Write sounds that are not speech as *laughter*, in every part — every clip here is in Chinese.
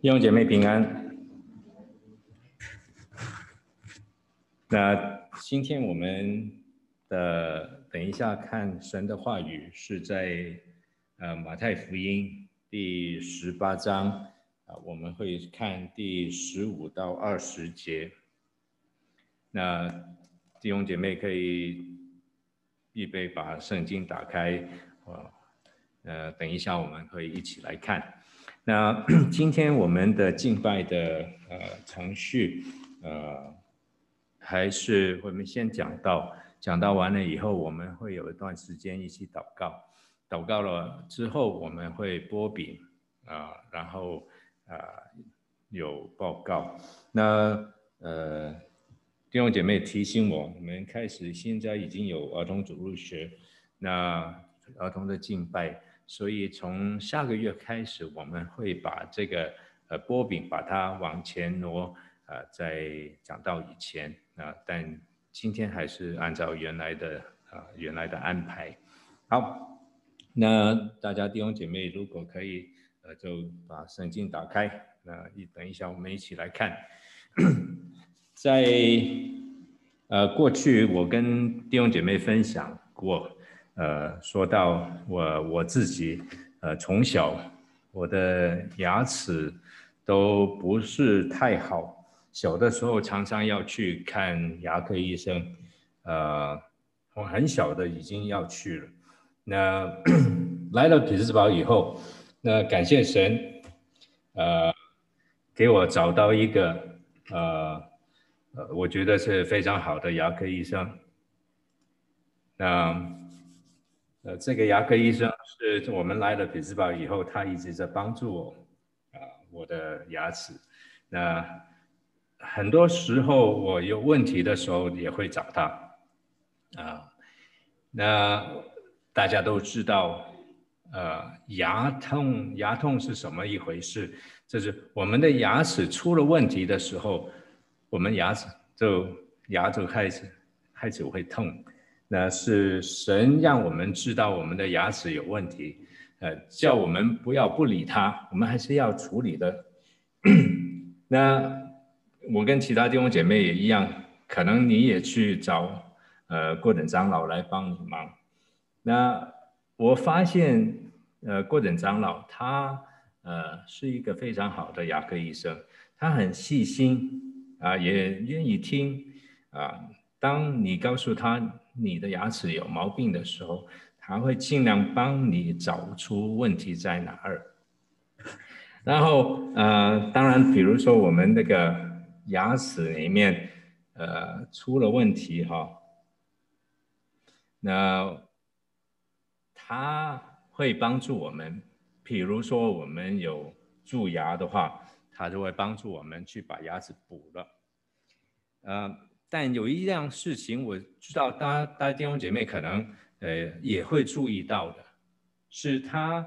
弟兄姐妹平安。那今天我们的等一下看神的话语是在呃马太福音第十八章啊，我们会看第十五到二十节。那弟兄姐妹可以预备把圣经打开，呃，等一下我们会一起来看。那 *clears throat* 今天我们的敬拜的呃程序，呃，还是我们先讲到，讲到完了以后，我们会有一段时间一起祷告，祷告了之后我们会播饼啊，然后啊有报告。那呃弟兄姐妹提醒我，我们开始现在已经有儿童主入学，那儿童的敬拜。所以从下个月开始，我们会把这个呃波饼把它往前挪，呃，在讲到以前啊、呃，但今天还是按照原来的啊、呃、原来的安排。好，那大家弟兄姐妹如果可以，呃，就把圣经打开，那一等一下我们一起来看，在呃过去我跟弟兄姐妹分享过。呃，说到我我自己，呃，从小我的牙齿都不是太好，小的时候常常要去看牙科医生，呃，我很小的已经要去了。那 *coughs* 来了匹兹堡以后，那感谢神，呃，给我找到一个呃呃，我觉得是非常好的牙科医生。那。呃，这个牙科医生是我们来了匹兹堡以后，他一直在帮助我，啊，我的牙齿。那很多时候我有问题的时候也会找他，啊，那大家都知道，呃，牙痛，牙痛是什么一回事？就是我们的牙齿出了问题的时候，我们牙齿就牙就开始开始会痛。那是神让我们知道我们的牙齿有问题，呃，叫我们不要不理他，我们还是要处理的。那我跟其他弟兄姐妹也一样，可能你也去找呃郭等长老来帮你忙。那我发现呃郭等长老他呃是一个非常好的牙科医生，他很细心啊，也愿意听啊。当你告诉他，你的牙齿有毛病的时候，他会尽量帮你找出问题在哪儿。然后，呃，当然，比如说我们那个牙齿里面，呃，出了问题哈，那他会帮助我们。比如说我们有蛀牙的话，他就会帮助我们去把牙齿补了。呃。但有一样事情，我知道大家大家弟兄姐妹可能呃也会注意到的，是他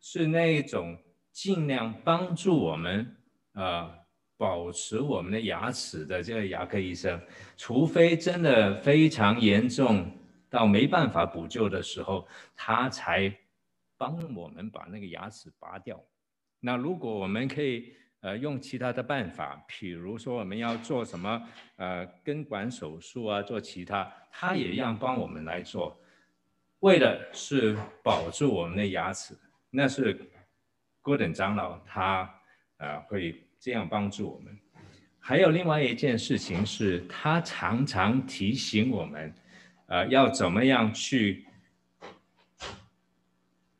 是那种尽量帮助我们呃保持我们的牙齿的这个牙科医生，除非真的非常严重到没办法补救的时候，他才帮我们把那个牙齿拔掉。那如果我们可以。呃，用其他的办法，比如说我们要做什么，呃，根管手术啊，做其他，他也一样帮我们来做，为的是保住我们的牙齿。那是郭等长老他呃会这样帮助我们。还有另外一件事情是，他常常提醒我们，呃，要怎么样去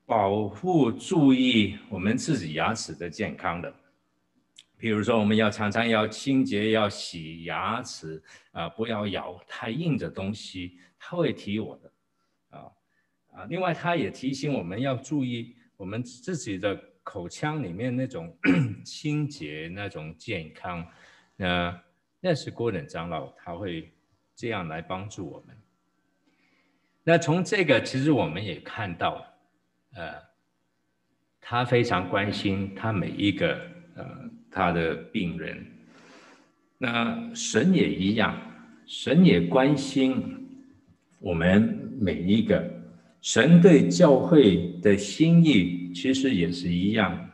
保护、注意我们自己牙齿的健康的。比如说，我们要常常要清洁，要洗牙齿啊、不要咬太硬的东西。他会提我的，啊啊。另外，他也提醒我们要注意我们自己的口腔里面那种 *clears throat* 清洁、那种健康。那那是郭等长老，他会这样来帮助我们。那从这个，其实我们也看到，呃，他非常关心他每一个呃。他的病人，那神也一样，神也关心我们每一个神对教会的心意其实也是一样。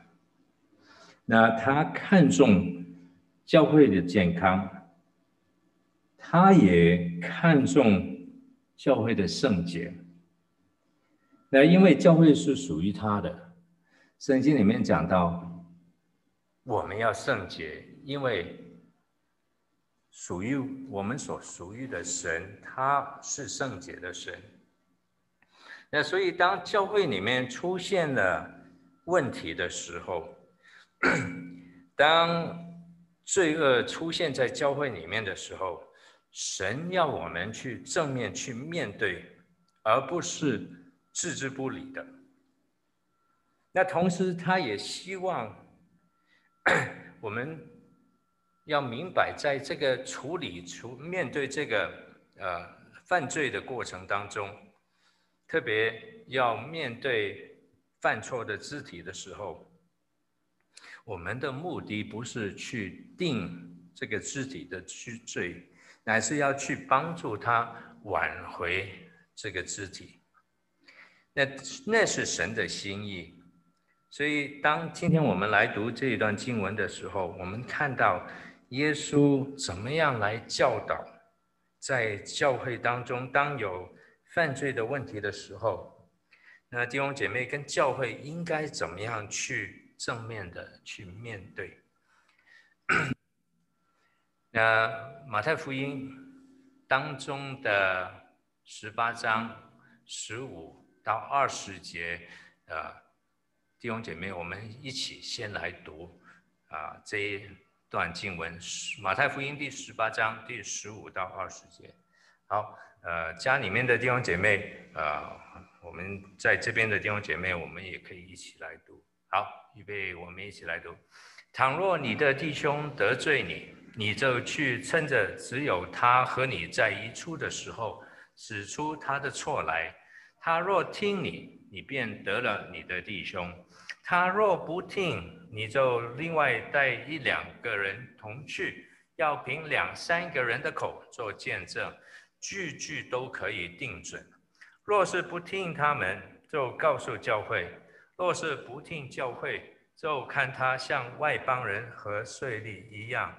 那他看重教会的健康，他也看重教会的圣洁。那因为教会是属于他的，圣经里面讲到，我们要圣洁，因为属于我们所属于的神，他是圣洁的神。那所以当教会里面出现了问题的时候，*clears throat* 当罪恶出现在教会里面的时候，神要我们去正面去面对，而不是置之不理的。那同时，他也希望 *coughs* 我们要明白，在这个处理、处面对这个呃犯罪的过程当中，特别要面对犯错的肢体的时候。我们的目的不是去定这个肢体的去罪，乃是要去帮助他挽回这个肢体。那那是神的心意。所以，当今天我们来读这一段经文的时候，我们看到耶稣怎么样来教导，在教会当中，当有犯罪的问题的时候，那弟兄姐妹跟教会应该怎么样去？正面的去面对。*coughs* 那马太福音当中的十八章十五到二十节，呃，弟兄姐妹，我们一起先来读啊这一段经文，马太福音第十八章第十五到二十节。好，呃，家里面的弟兄姐妹，呃，我们在这边的弟兄姐妹，我们也可以一起来读。好。预备，我们一起来读。倘若你的弟兄得罪你，你就去趁着只有他和你在一处的时候，指出他的错来。他若听你，你便得了你的弟兄；他若不听，你就另外带一两个人同去，要凭两三个人的口做见证，句句都可以定准。若是不听他们，就告诉教会。若是不听教会，就看他像外邦人和税吏一样。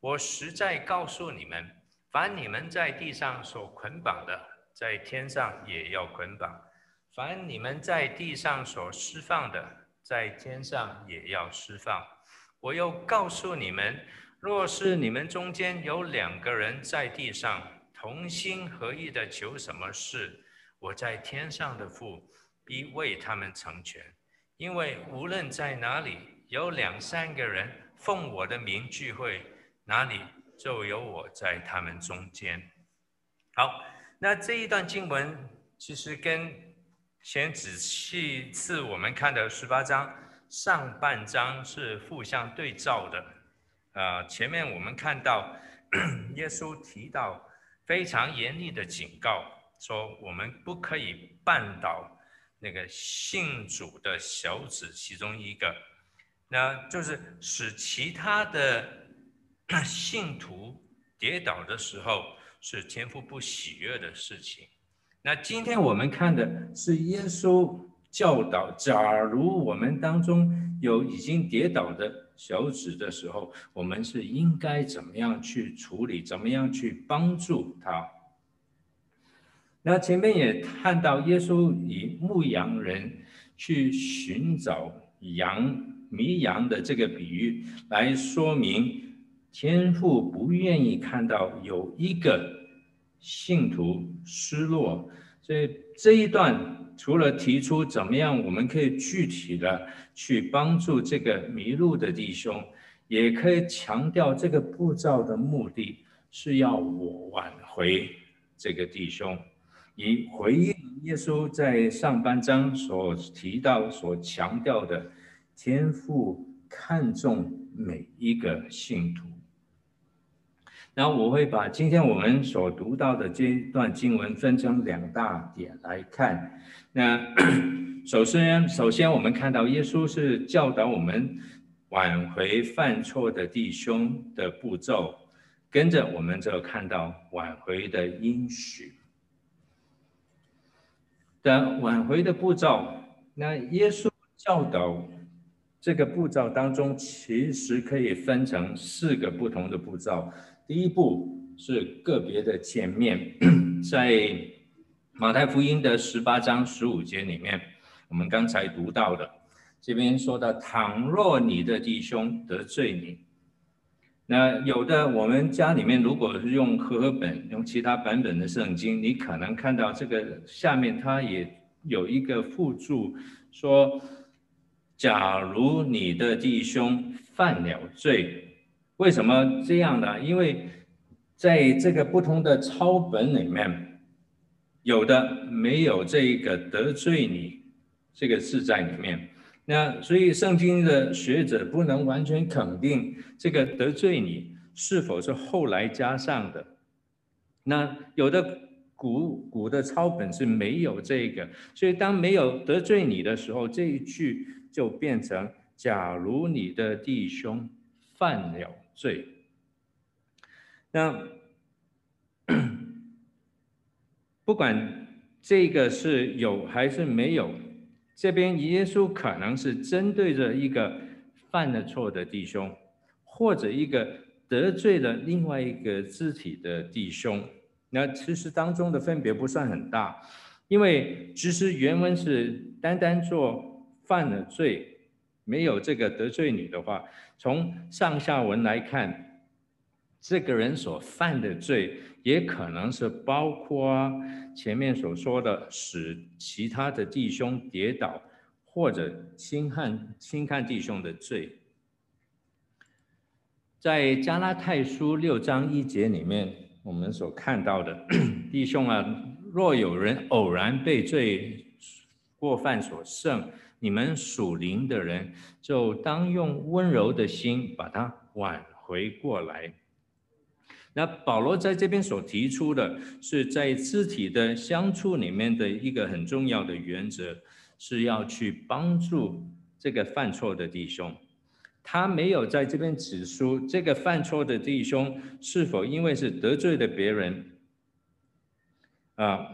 我实在告诉你们，凡你们在地上所捆绑的，在天上也要捆绑；凡你们在地上所释放的，在天上也要释放。我又告诉你们，若是你们中间有两个人在地上同心合意的求什么事，我在天上的父。必为他们成全，因为无论在哪里有两三个人奉我的名聚会，哪里就有我在他们中间。好，那这一段经文其实跟先仔细次我们看的十八章上半章是互相对照的。呃，前面我们看到 *coughs* 耶稣提到非常严厉的警告，说我们不可以绊倒。那个信主的小子，其中一个，那就是使其他的 *coughs* 信徒跌倒的时候，是天父不喜悦的事情。那今天我们看的是耶稣教导，假如我们当中有已经跌倒的小子的时候，我们是应该怎么样去处理，怎么样去帮助他。那前面也看到耶稣以牧羊人去寻找羊、迷羊的这个比喻来说明，天父不愿意看到有一个信徒失落。所以这一段除了提出怎么样我们可以具体的去帮助这个迷路的弟兄，也可以强调这个步骤的目的是要我挽回这个弟兄。以回应耶稣在上半章所提到、所强调的，天父看重每一个信徒。然后我会把今天我们所读到的这一段经文分成两大点来看。那 *coughs* 首先，首先我们看到耶稣是教导我们挽回犯错的弟兄的步骤，跟着我们就看到挽回的应许。的挽回的步骤。那耶稣教导这个步骤当中，其实可以分成四个不同的步骤。第一步是个别的见面，*coughs* 在马太福音的十八章十五节里面，我们刚才读到的，这边说到：倘若你的弟兄得罪你。那有的，我们家里面如果是用和合本、用其他版本的圣经，你可能看到这个下面它也有一个附注，说：假如你的弟兄犯了罪，为什么这样呢？因为在这个不同的抄本里面，有的没有这个得罪你这个字在里面。那所以圣经的学者不能完全肯定这个得罪你是否是后来加上的。那有的古古的抄本是没有这个，所以当没有得罪你的时候，这一句就变成：假如你的弟兄犯了罪。那不管这个是有还是没有。这边耶稣可能是针对着一个犯了错的弟兄，或者一个得罪了另外一个肢体的弟兄。那其实当中的分别不算很大，因为其实原文是单单做犯了罪，没有这个得罪你的话，从上下文来看，这个人所犯的罪也可能是包括。前面所说的使其他的弟兄跌倒，或者轻看轻看弟兄的罪，在加拉太书六章一节里面，我们所看到的 *clears throat* 弟兄啊，若有人偶然被罪过犯所胜，你们属灵的人就当用温柔的心把他挽回过来。那保罗在这边所提出的是在肢体的相处里面的一个很重要的原则，是要去帮助这个犯错的弟兄。他没有在这边指出这个犯错的弟兄是否因为是得罪了别人啊，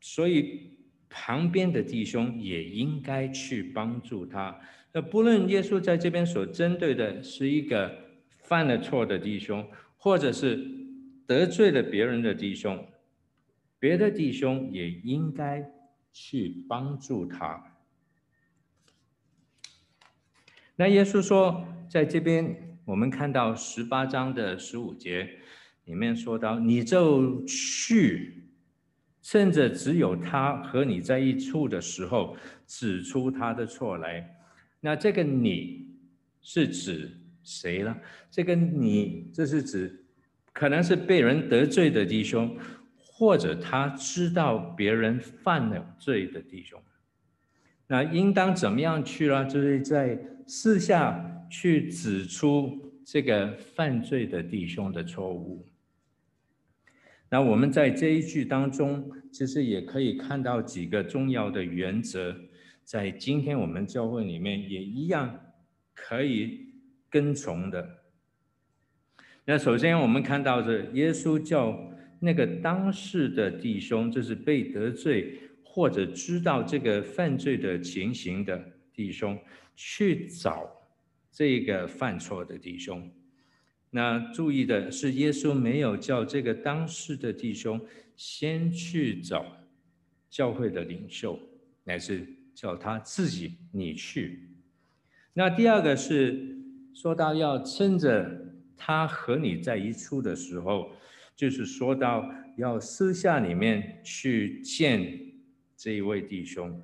所以旁边的弟兄也应该去帮助他。那不论耶稣在这边所针对的是一个犯了错的弟兄。或者是得罪了别人的弟兄，别的弟兄也应该去帮助他。那耶稣说，在这边我们看到十八章的十五节里面说到，你就去，趁着只有他和你在一处的时候，指出他的错来。那这个你是指？谁了？这个你，这是指可能是被人得罪的弟兄，或者他知道别人犯了罪的弟兄。那应当怎么样去呢？就是在私下去指出这个犯罪的弟兄的错误。那我们在这一句当中，其实也可以看到几个重要的原则，在今天我们教会里面也一样可以。跟从的。那首先我们看到是耶稣叫那个当事的弟兄，就是被得罪或者知道这个犯罪的情形的弟兄，去找这个犯错的弟兄。那注意的是，耶稣没有叫这个当事的弟兄先去找教会的领袖，乃是叫他自己你去。那第二个是。说到要趁着他和你在一处的时候，就是说到要私下里面去见这一位弟兄。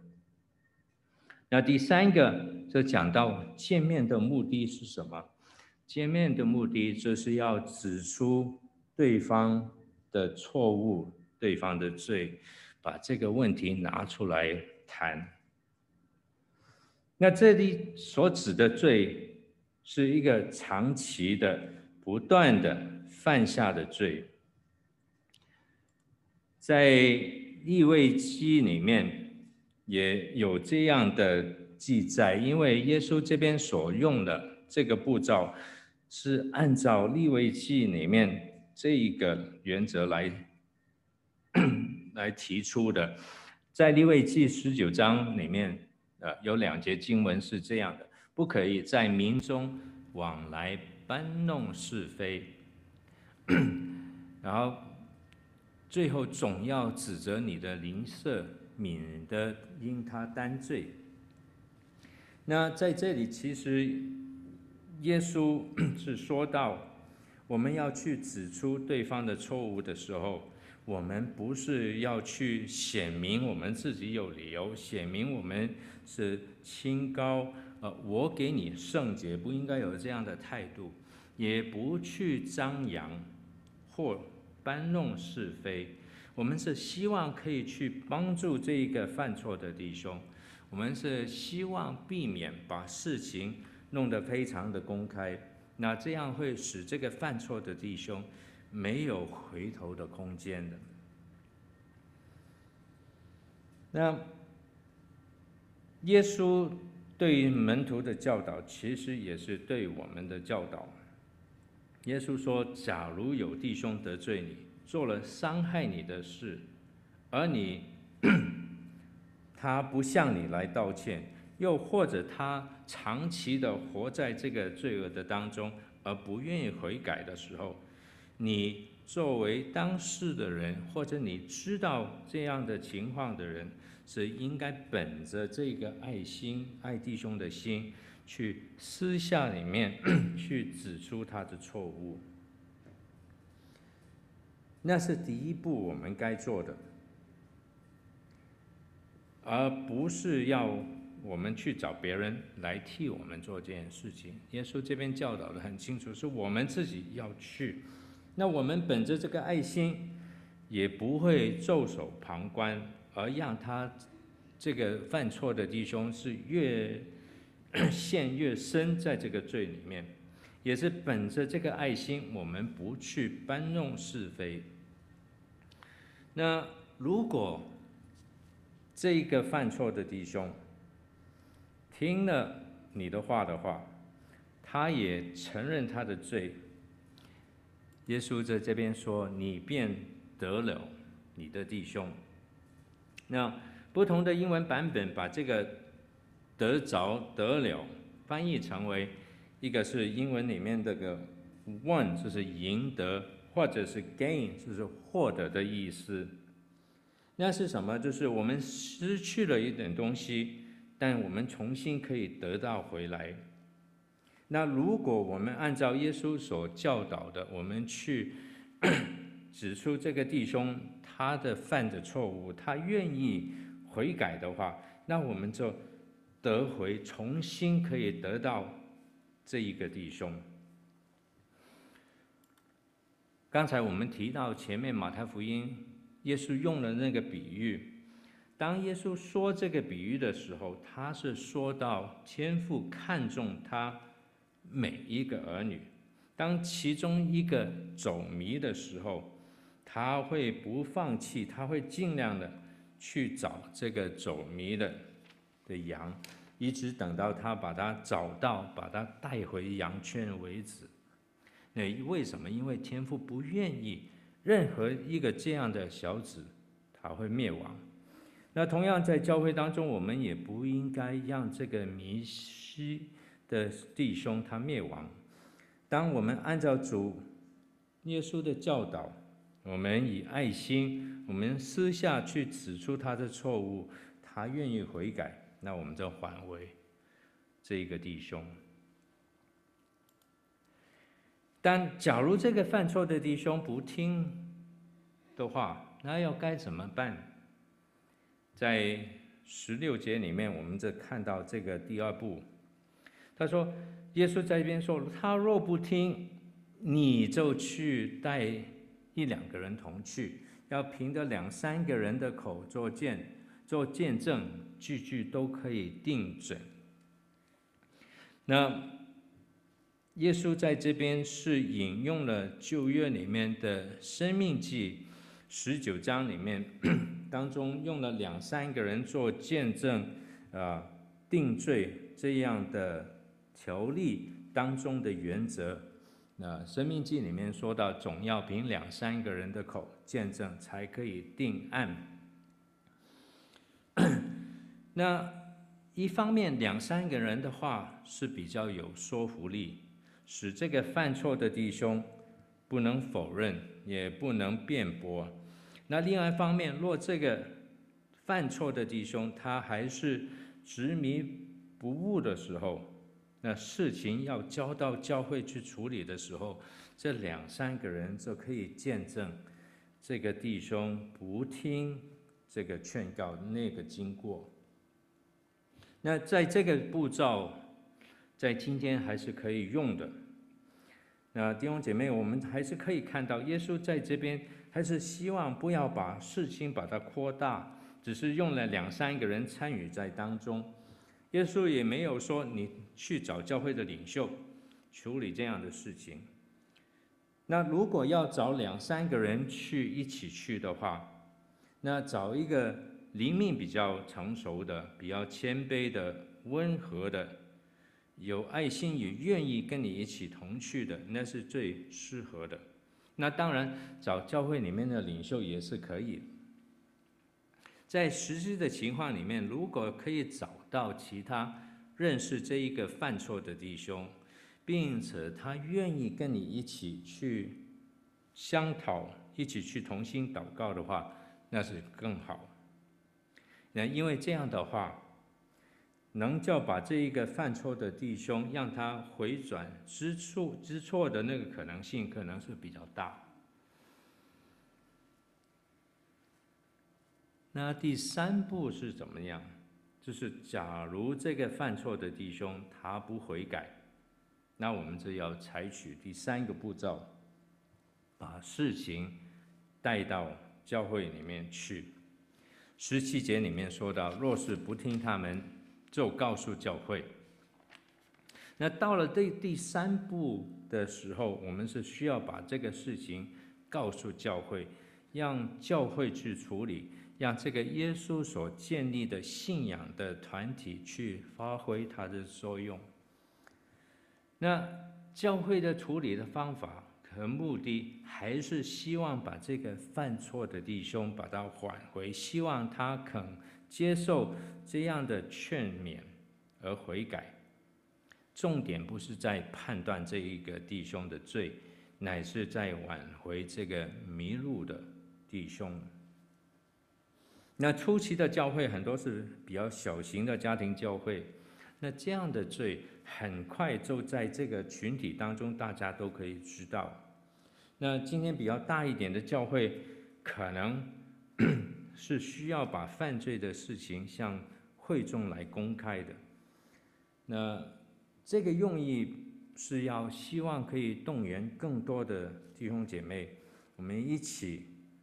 那第三个就讲到见面的目的是什么？见面的目的就是要指出对方的错误、对方的罪，把这个问题拿出来谈。那这里所指的罪。是一个长期的、不断的犯下的罪，在利未记里面也有这样的记载，因为耶稣这边所用的这个步骤是按照利未记里面这一个原则来 *clears throat* 来提出的。在利未记十九章里面，呃，有两节经文是这样的：不可以在民中往来搬弄是非，*coughs* 然后最后总要指责你的邻舍，免得因他担罪。那在这里，其实耶稣 *clears throat* 是说到，我们要去指出对方的错误的时候，我们不是要去显明我们自己有理由，显明我们是清高，呃，我给你圣洁，不应该有这样的态度，也不去张扬或搬弄是非。我们是希望可以去帮助这一个犯错的弟兄。我们是希望避免把事情弄得非常的公开，那这样会使这个犯错的弟兄没有回头的空间的。那耶稣对于门徒的教导，其实也是对我们的教导。耶稣说：“假如有弟兄得罪你，做了伤害你的事，而你 *coughs* ……”他不向你来道歉，又或者他长期的活在这个罪恶的当中，而不愿意悔改的时候，你作为当事的人，或者你知道这样的情况的人，是应该本着这个爱心、爱弟兄的心，去私下里面 *coughs* 去指出他的错误。那是第一步，我们该做的。而不是要我们去找别人来替我们做这件事情。耶稣这边教导得很清楚，是我们自己要去。那我们本着这个爱心，也不会袖手旁观，而让他这个犯错的弟兄是越 *coughs* 陷越深在这个罪里面。也是本着这个爱心，我们不去搬弄是非。那如果，这个犯错的弟兄听了你的话的话，他也承认他的罪。耶稣在这边说：“你便得了你的弟兄。”那不同的英文版本把这个“得着”“得了”翻译成为一个是英文里面这个 “one” 就是赢得，或者是 “gain” 就是获得的意思。那是什么？就是我们失去了一点东西，但我们重新可以得到回来。那如果我们按照耶稣所教导的，我们去 *coughs* 指出这个弟兄他的犯的错误，他愿意悔改的话，那我们就得回，重新可以得到这一个弟兄。刚才我们提到前面马太福音。耶稣用了那个比喻，当耶稣说这个比喻的时候，他是说到天父看重他每一个儿女，当其中一个走迷的时候，他会不放弃，他会尽量的去找这个走迷的的羊，一直等到他把他找到，把他带回羊圈为止。那为什么？因为天父不愿意。任何一个这样的小子，他会灭亡。那同样在教会当中，我们也不应该让这个迷失的弟兄他灭亡。当我们按照主耶稣的教导，我们以爱心，我们私下去指出他的错误，他愿意悔改，那我们就还回这一个弟兄。但假如这个犯错的弟兄不听的话，那要该怎么办？在十六节里面，我们就看到这个第二步。他说：“耶稣在这边说，他若不听，你就去带一两个人同去，要凭着两三个人的口做见做见证，句句都可以定准。”那。耶稣在这边是引用了旧约里面的《生命记》十九章里面 *clears throat* 当中用了两三个人做见证啊定罪这样的条例当中的原则。那《生命记》里面说到，总要凭两三个人的口见证才可以定案。*clears throat* 那一方面两三个人的话是比较有说服力，使这个犯错的弟兄不能否认，也不能辩驳。那另外一方面，若这个犯错的弟兄他还是执迷不悟的时候，那事情要交到教会去处理的时候，这两三个人就可以见证这个弟兄不听这个劝告那个经过。那在这个步骤，在今天还是可以用的。那弟兄姐妹，我们还是可以看到，耶稣在这边还是希望不要把事情把它扩大，只是用了两三个人参与在当中。耶稣也没有说你去找教会的领袖处理这样的事情。那如果要找两三个人去一起去的话，那找一个灵命比较成熟的、比较谦卑的、温和的、有爱心也愿意跟你一起同去的，那是最适合的。那当然找教会里面的领袖也是可以。在实际的情况里面，如果可以找到其他认识这一个犯错的弟兄，并且他愿意跟你一起去商讨，一起去同心祷告的话，那是更好。那因为这样的话，能叫把这一个犯错的弟兄让他回转知错知错的那个可能性，可能是比较大。那第三步是怎么样？就是假如这个犯错的弟兄他不悔改。那我们就要采取第三个步骤，把事情带到教会里面去。十七节里面说到，若是不听他们，就告诉教会。那到了第第三步的时候，我们是需要把这个事情告诉教会，让教会去处理，让这个耶稣所建立的信仰的团体去发挥它的作用。那教会的处理的方法和目的，还是希望把这个犯错的弟兄把他挽回，希望他肯接受这样的劝勉而悔改。重点不是在判断这一个弟兄的罪，乃是在挽回这个迷路的弟兄。那初期的教会很多是比较小型的家庭教会，那这样的罪。很快就在这个群体当中，大家都可以知道。那今天比较大一点的教会，可能是需要把犯罪的事情向会众来公开的。那这个用意是要希望可以动员更多的弟兄姐妹，我们一起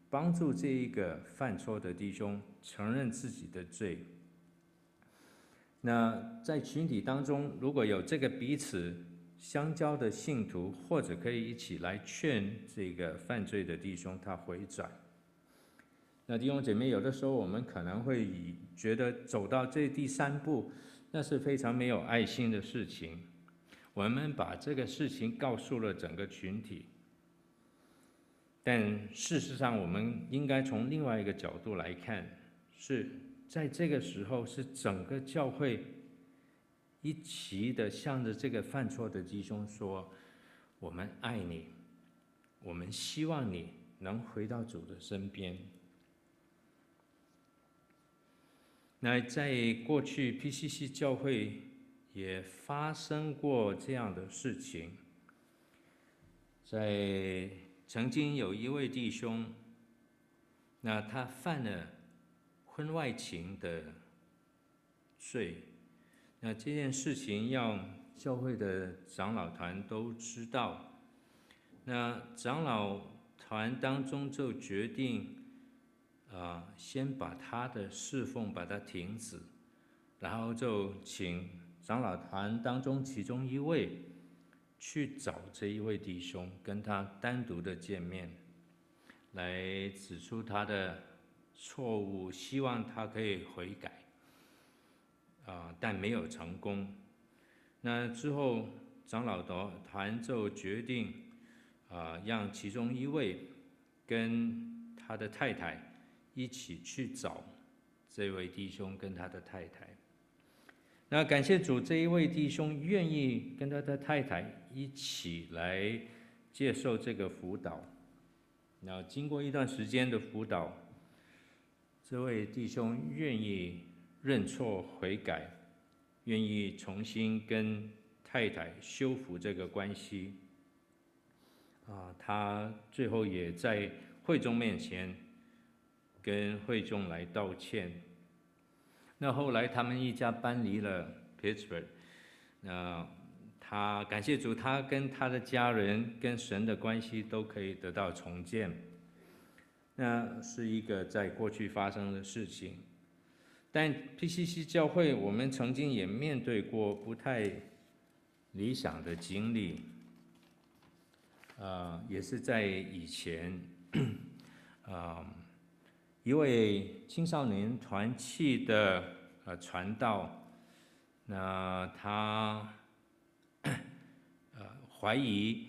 帮助这一个犯错的弟兄承认自己的罪。那在群体当中，如果有这个彼此相交的信徒，或者可以一起来劝这个犯罪的弟兄他回转。那弟兄姐妹，有的时候我们可能会以觉得走到这第三步，那是非常没有爱心的事情。我们把这个事情告诉了整个群体，但事实上，我们应该从另外一个角度来看，是。在这个时候，是整个教会一起的向着这个犯错的弟兄说：“我们爱你，我们希望你能回到主的身边。”那在过去 PCC 教会也发生过这样的事情，在曾经有一位弟兄，那他犯了。婚外情的罪，那这件事情要教会的长老团都知道，那长老团当中就决定，啊，先把他的侍奉把它停止，然后就请长老团当中其中一位去找这一位弟兄，跟他单独的见面，来指出他的。错误，希望他可以悔改，啊，但没有成功。那之后，长老团就决定，啊，让其中一位跟他的太太一起去找这位弟兄跟他的太太。那感谢主，这一位弟兄愿意跟他的太太一起来接受这个辅导。那经过一段时间的辅导，这位弟兄愿意认错悔改，愿意重新跟太太修复这个关系。啊，他最后也在会众面前跟会众来道歉。那后来他们一家搬离了 Pittsburgh，那他感谢主，他跟他的家人跟神的关系都可以得到重建。那是一个在过去发生的事情，但 PCC 教会我们曾经也面对过不太理想的经历，啊，也是在以前，啊。一位青少年团契的呃传道，那他呃怀疑，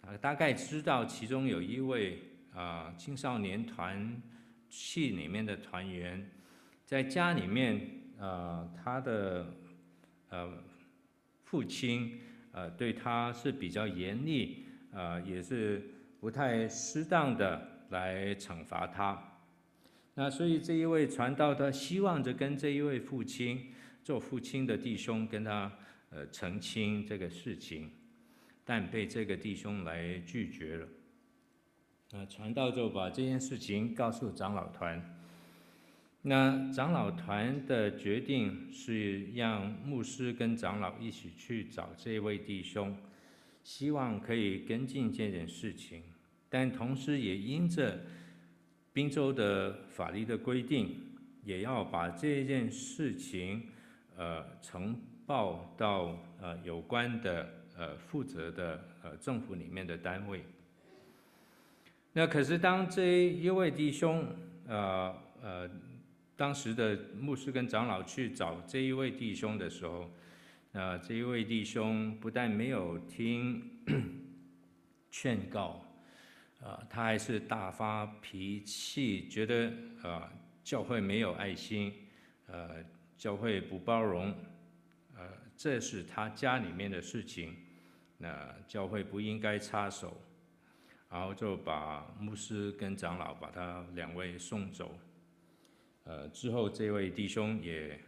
啊大概知道其中有一位啊青少年团契里面的团员，在家里面啊他的呃父亲呃对他是比较严厉，啊也是不太适当的来惩罚他。那所以这一位传道他希望着跟这一位父亲做父亲的弟兄跟他呃澄清这个事情，但被这个弟兄来拒绝了。那传道就把这件事情告诉长老团。那长老团的决定是让牧师跟长老一起去找这位弟兄，希望可以跟进这件事情，但同时也因着。滨州的法律的规定，也要把这件事情，呃，呈报到呃有关的呃负责的呃政府里面的单位。那可是当这一位弟兄，呃呃，当时的牧师跟长老去找这一位弟兄的时候，呃，这一位弟兄不但没有听 *coughs* 劝告。啊，他还是大发脾气，觉得啊，教会没有爱心，呃，教会不包容，呃，这是他家里面的事情，那教会不应该插手，然后就把牧师跟长老把他两位送走，呃，之后这位弟兄也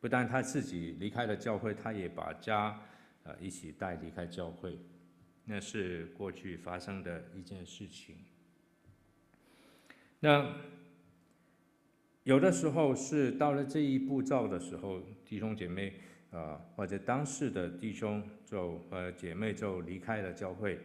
不但他自己离开了教会，他也把家呃一起带离开教会。那是过去发生的一件事情。那有的时候是到了这一步骤的时候，弟兄姐妹啊，或者当事的弟兄就呃姐妹就离开了教会。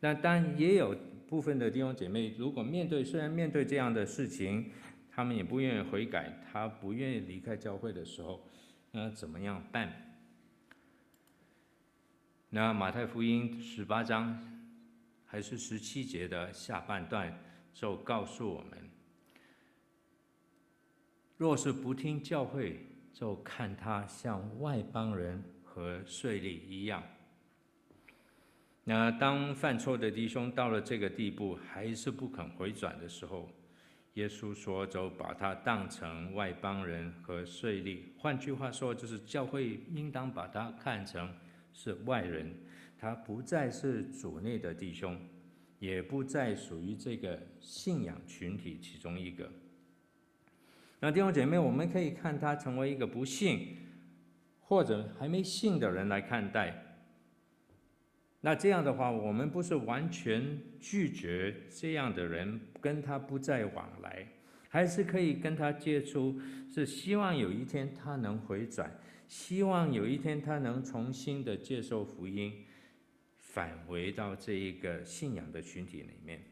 那但也有部分的弟兄姐妹，如果面对虽然面对这样的事情，他们也不愿意悔改，他不愿意离开教会的时候，那怎么样办？那马太福音十八章还是十七节的下半段，就告诉我们：若是不听教会，就看他像外邦人和税吏一样。那当犯错的弟兄到了这个地步，还是不肯回转的时候，耶稣说：“就把他当成外邦人和税吏。”换句话说，就是教会应当把他看成。是外人，他不再是主内的弟兄，也不再属于这个信仰群体其中一个。那弟兄姐妹，我们可以看他成为一个不信或者还没信的人来看待。那这样的话，我们不是完全拒绝这样的人，跟他不再往来，还是可以跟他接触，是希望有一天他能回转。希望有一天他能重新的接受福音，返回到这一个信仰的群体里面。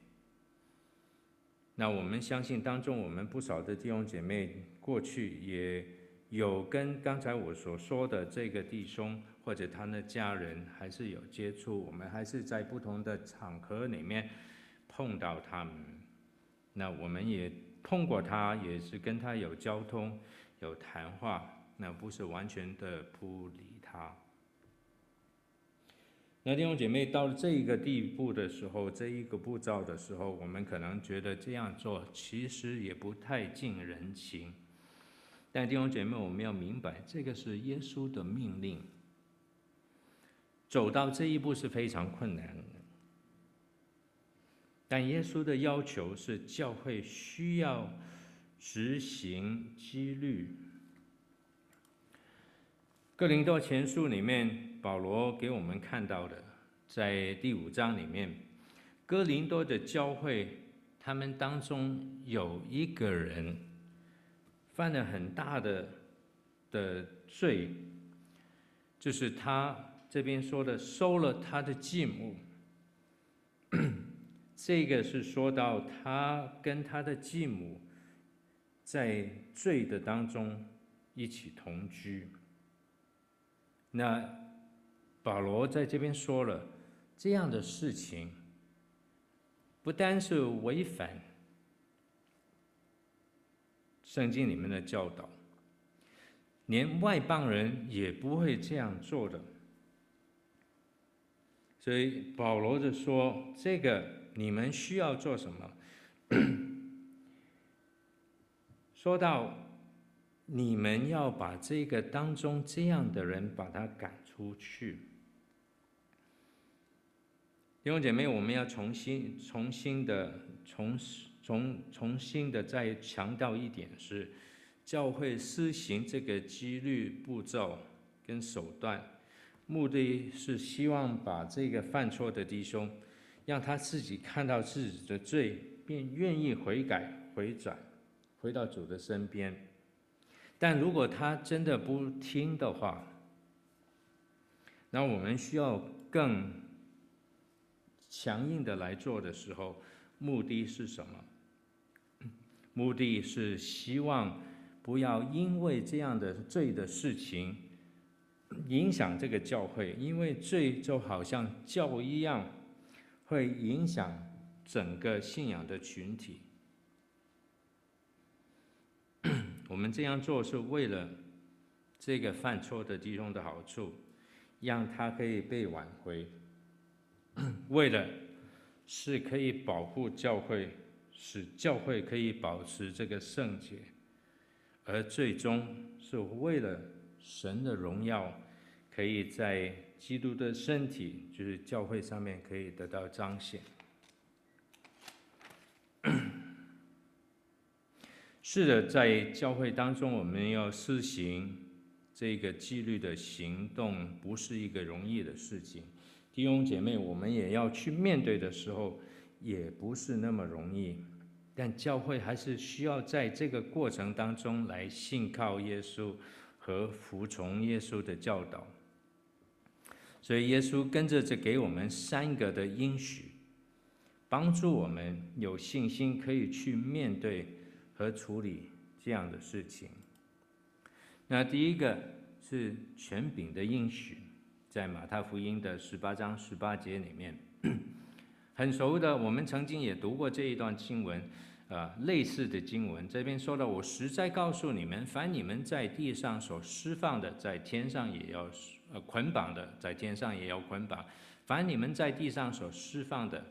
那我们相信当中，我们不少的弟兄姐妹过去也有跟刚才我所说的这个弟兄或者他的家人还是有接触，我们还是在不同的场合里面碰到他们。那我们也碰过他，也是跟他有交通、有谈话。那不是完全的不理他。那弟兄姐妹到了这一个地步的时候，这一个步骤的时候，我们可能觉得这样做其实也不太近人情。但弟兄姐妹，我们要明白，这个是耶稣的命令。走到这一步是非常困难的，但耶稣的要求是教会需要执行纪律。哥林多前书里面，保罗给我们看到的，在第五章里面，哥林多的教会，他们当中有一个人犯了很大的的罪，就是他。这边说的收了他的继母，*clears throat* 这个是说到他跟他的继母在罪的当中一起同居。那保罗在这边说了这样的事情，不单是违反圣经里面的教导，连外邦人也不会这样做的。所以保罗就说：“这个你们需要做什么？*coughs* 说到你们要把这个当中这样的人把他赶出去。弟兄姐妹，我们要重新、重新的、重、重、重新的再强调一点是，教会施行这个纪律步骤跟手段。”目的是希望把这个犯错的弟兄，让他自己看到自己的罪，便愿意悔改、回转，回到主的身边。但如果他真的不听的话，那我们需要更强硬的来做的时候，目的是什么？*clears throat* 目的是希望不要因为这样的罪的事情。*clears throat* 影响这个教会，因为罪就好像教一样，会影响整个信仰的群体。我们这样做是为了这个犯错的弟兄的好处，让他可以被挽回，*coughs* 为了是可以保护教会，使教会可以保持这个圣洁，而最终是为了神的荣耀。可以在基督的身体，就是教会上面可以得到彰显。是的，在教会当中，我们要施行这个纪律的行动，不是一个容易的事情。弟兄姐妹，我们也要去面对的时候，也不是那么容易。但教会还是需要在这个过程当中来信靠耶稣和服从耶稣的教导。所以耶稣跟着这给我们三个的应许，帮助我们有信心可以去面对和处理这样的事情。那第一个是权柄的应许，在马太福音的十八章十八节里面，很熟的，我们曾经也读过这一段经文，啊，类似的经文。这边说的，我实在告诉你们，凡你们在地上所释放的，在天上也要。呃，捆绑的在天上也要捆绑，凡你们在地上所释放的，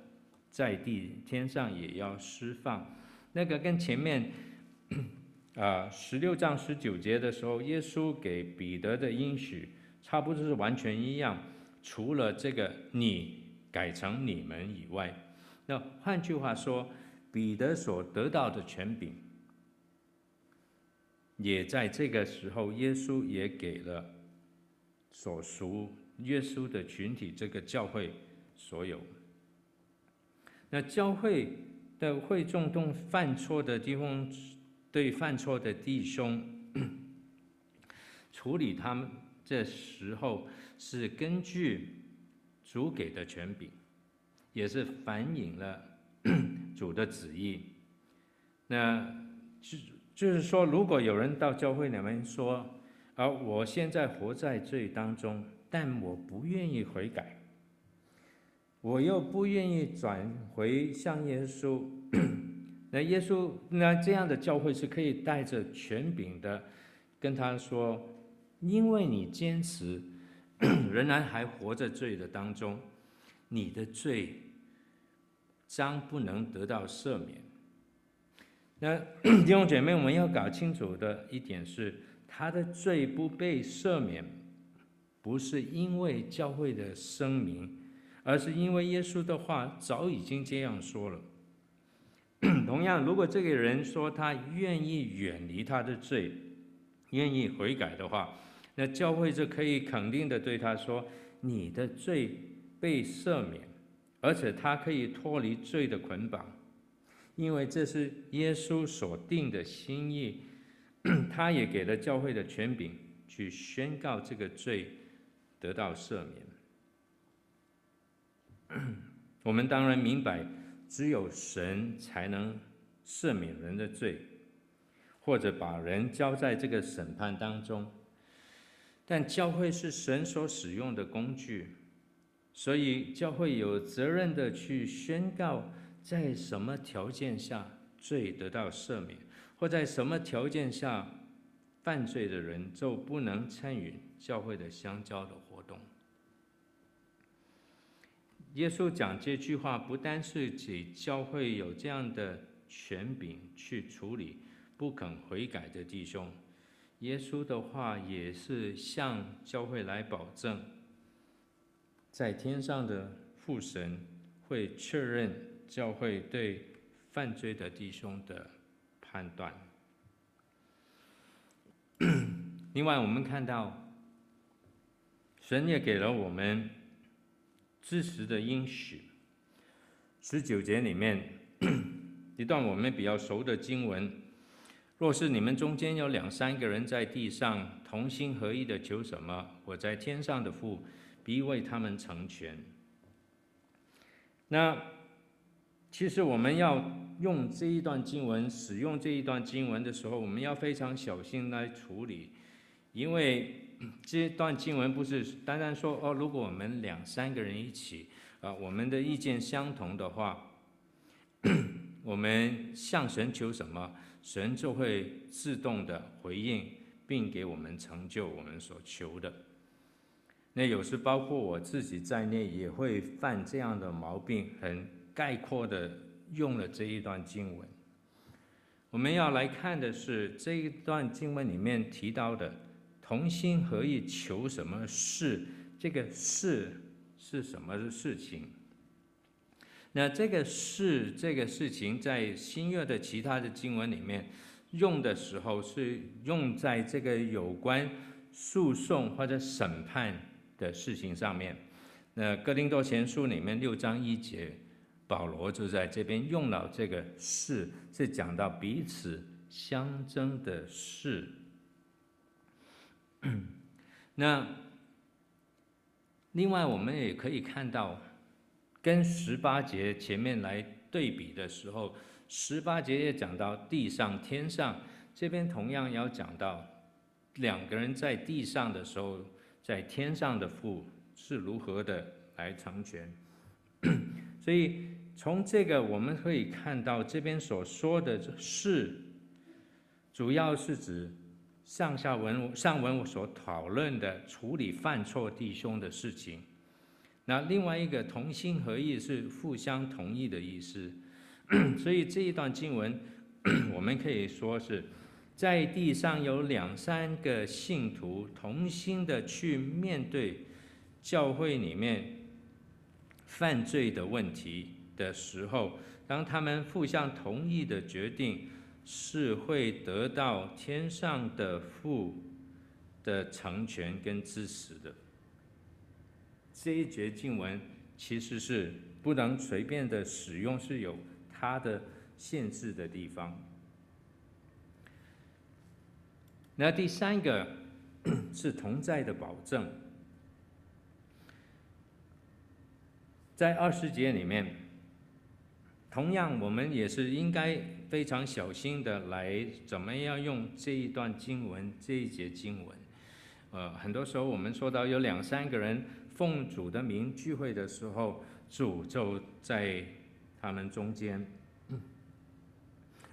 在地天上也要释放。那个跟前面 *coughs* 啊十六章十九节的时候，耶稣给彼得的应许差不多是完全一样，除了这个你改成你们以外。那换句话说，彼得所得到的权柄，也在这个时候，耶稣也给了。所属耶稣的群体，这个教会所有。那教会的会众中犯错的地方，对犯错的弟兄处理他们，这时候是根据主给的权柄，也是反映了主的旨意。那就就是说，如果有人到教会里面说，而我现在活在罪当中，但我不愿意悔改，我又不愿意转回向耶稣。*clears throat* 那耶稣，那这样的教会是可以带着权柄的，跟他说：因为你坚持 *clears throat* 仍然还活在罪的当中，你的罪将不能得到赦免。那 *clears throat* 弟兄姐妹，我们要搞清楚的一点是，他的罪不被赦免，不是因为教会的声明，而是因为耶稣的话早已经这样说了。*clears throat* 同样，如果这个人说他愿意远离他的罪，愿意悔改的话，那教会就可以肯定的对他说：“你的罪被赦免，而且他可以脱离罪的捆绑，因为这是耶稣所定的心意。*clears throat* 他也给了教会的权柄去宣告这个罪得到赦免。*clears throat* 我们当然明白，只有神才能赦免人的罪，或者把人交在这个审判当中。”但教会是神所使用的工具，所以教会有责任的去宣告，在什么条件下罪得到赦免，或在什么条件下犯罪的人就不能参与教会的相交的活动。耶稣讲这句话，不单是给教会有这样的权柄去处理不肯悔改的弟兄。耶稣的话也是向教会来保证，在天上的父神会确认教会对犯罪的弟兄的判断。*clears throat* 另外，我们看到神也给了我们知识的应许。十九节里面 *coughs* 一段我们比较熟的经文。若是你们中间有两三个人在地上同心合意的求什么，我在天上的父必为他们成全。那其实我们要用这一段经文，使用这一段经文的时候，我们要非常小心来处理，因为 *clears throat* 这段经文不是单单说哦，如果我们两三个人一起啊，我们的意见相同的话，*clears throat* 我们向神求什么？神就会自动的回应，并给我们成就我们所求的。那有时包括我自己在内，也会犯这样的毛病，很概括的用了这一段经文。我们要来看的是这一段经文里面提到的同心合意求什么事，这个事是什么事情？那这个事，这个事情，在新约的其他的经文里面用的时候，是用在这个有关诉讼或者审判的事情上面。那哥林多前书里面六章一节，保罗就在这边用了这个事，是讲到彼此相争的事。*clears throat* 那另外，我们也可以看到。跟十八节前面来对比的时候，十八节也讲到地上天上，这边同样要讲到两个人在地上的时候，在天上的父是如何的来成全。*clears throat* 所以从这个我们可以看到，这边所说的是，主要是指上下文上文我所讨论的处理犯错弟兄的事情。那另外一个同心合意是互相同意的意思，*clears throat* 所以这一段经文，*clears throat* 我们可以说是在地上有两三个信徒同心的去面对教会里面犯罪的问题的时候，当他们互相同意的决定，是会得到天上的父的成全跟支持的。这一节经文其实是不能随便的使用，是有它的限制的地方。那第三个是同在的保证，在二十节里面，同样我们也是应该非常小心的来怎么样用这一段经文，这一节经文。呃，很多时候我们说到有两三个人。奉主的名聚会的时候，主就在他们中间。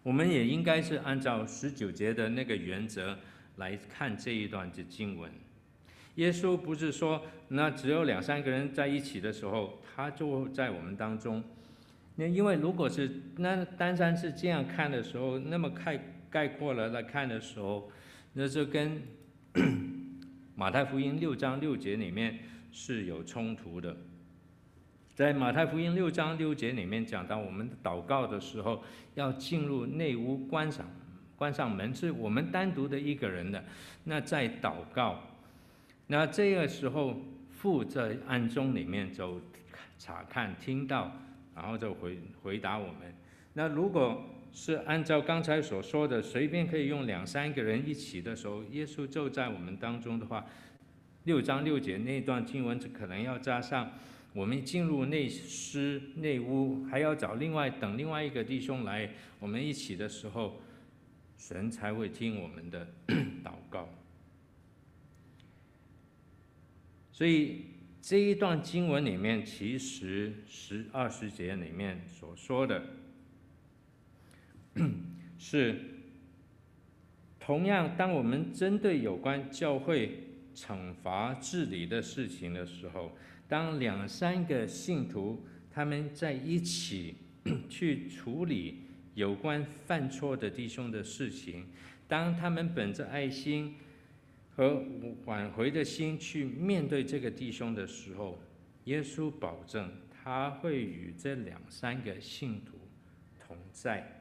我们也应该是按照十九节的那个原则来看这一段的经文。耶稣不是说，那只有两三个人在一起的时候，他就在我们当中。那因为如果是那单单是这样看的时候，那么概概括了来看的时候，那就跟 *coughs* 马太福音六章六节里面是有冲突的。在马太福音六章六节里面讲到，我们祷告的时候要进入内屋关上关上门，是我们单独的一个人的。那在祷告，那这个时候父在暗中里面就查看听到。然后就回回答我们。那如果是按照刚才所说的，随便可以用两三个人一起的时候，耶稣就在我们当中的话，六章六节那段经文可能要加上，我们进入内室内屋，还要找另外等另外一个弟兄来，我们一起的时候，神才会听我们的 *clears throat* 祷告。所以。这一段经文里面，其实十二十节里面所说的，*coughs* 是同样，当我们针对有关教会惩罚治理的事情的时候，当两三个信徒他们在一起 *coughs* 去处理有关犯错的弟兄的事情，当他们本着爱心。和挽回的心去面对这个弟兄的时候，耶稣保证他会与这两三个信徒同在。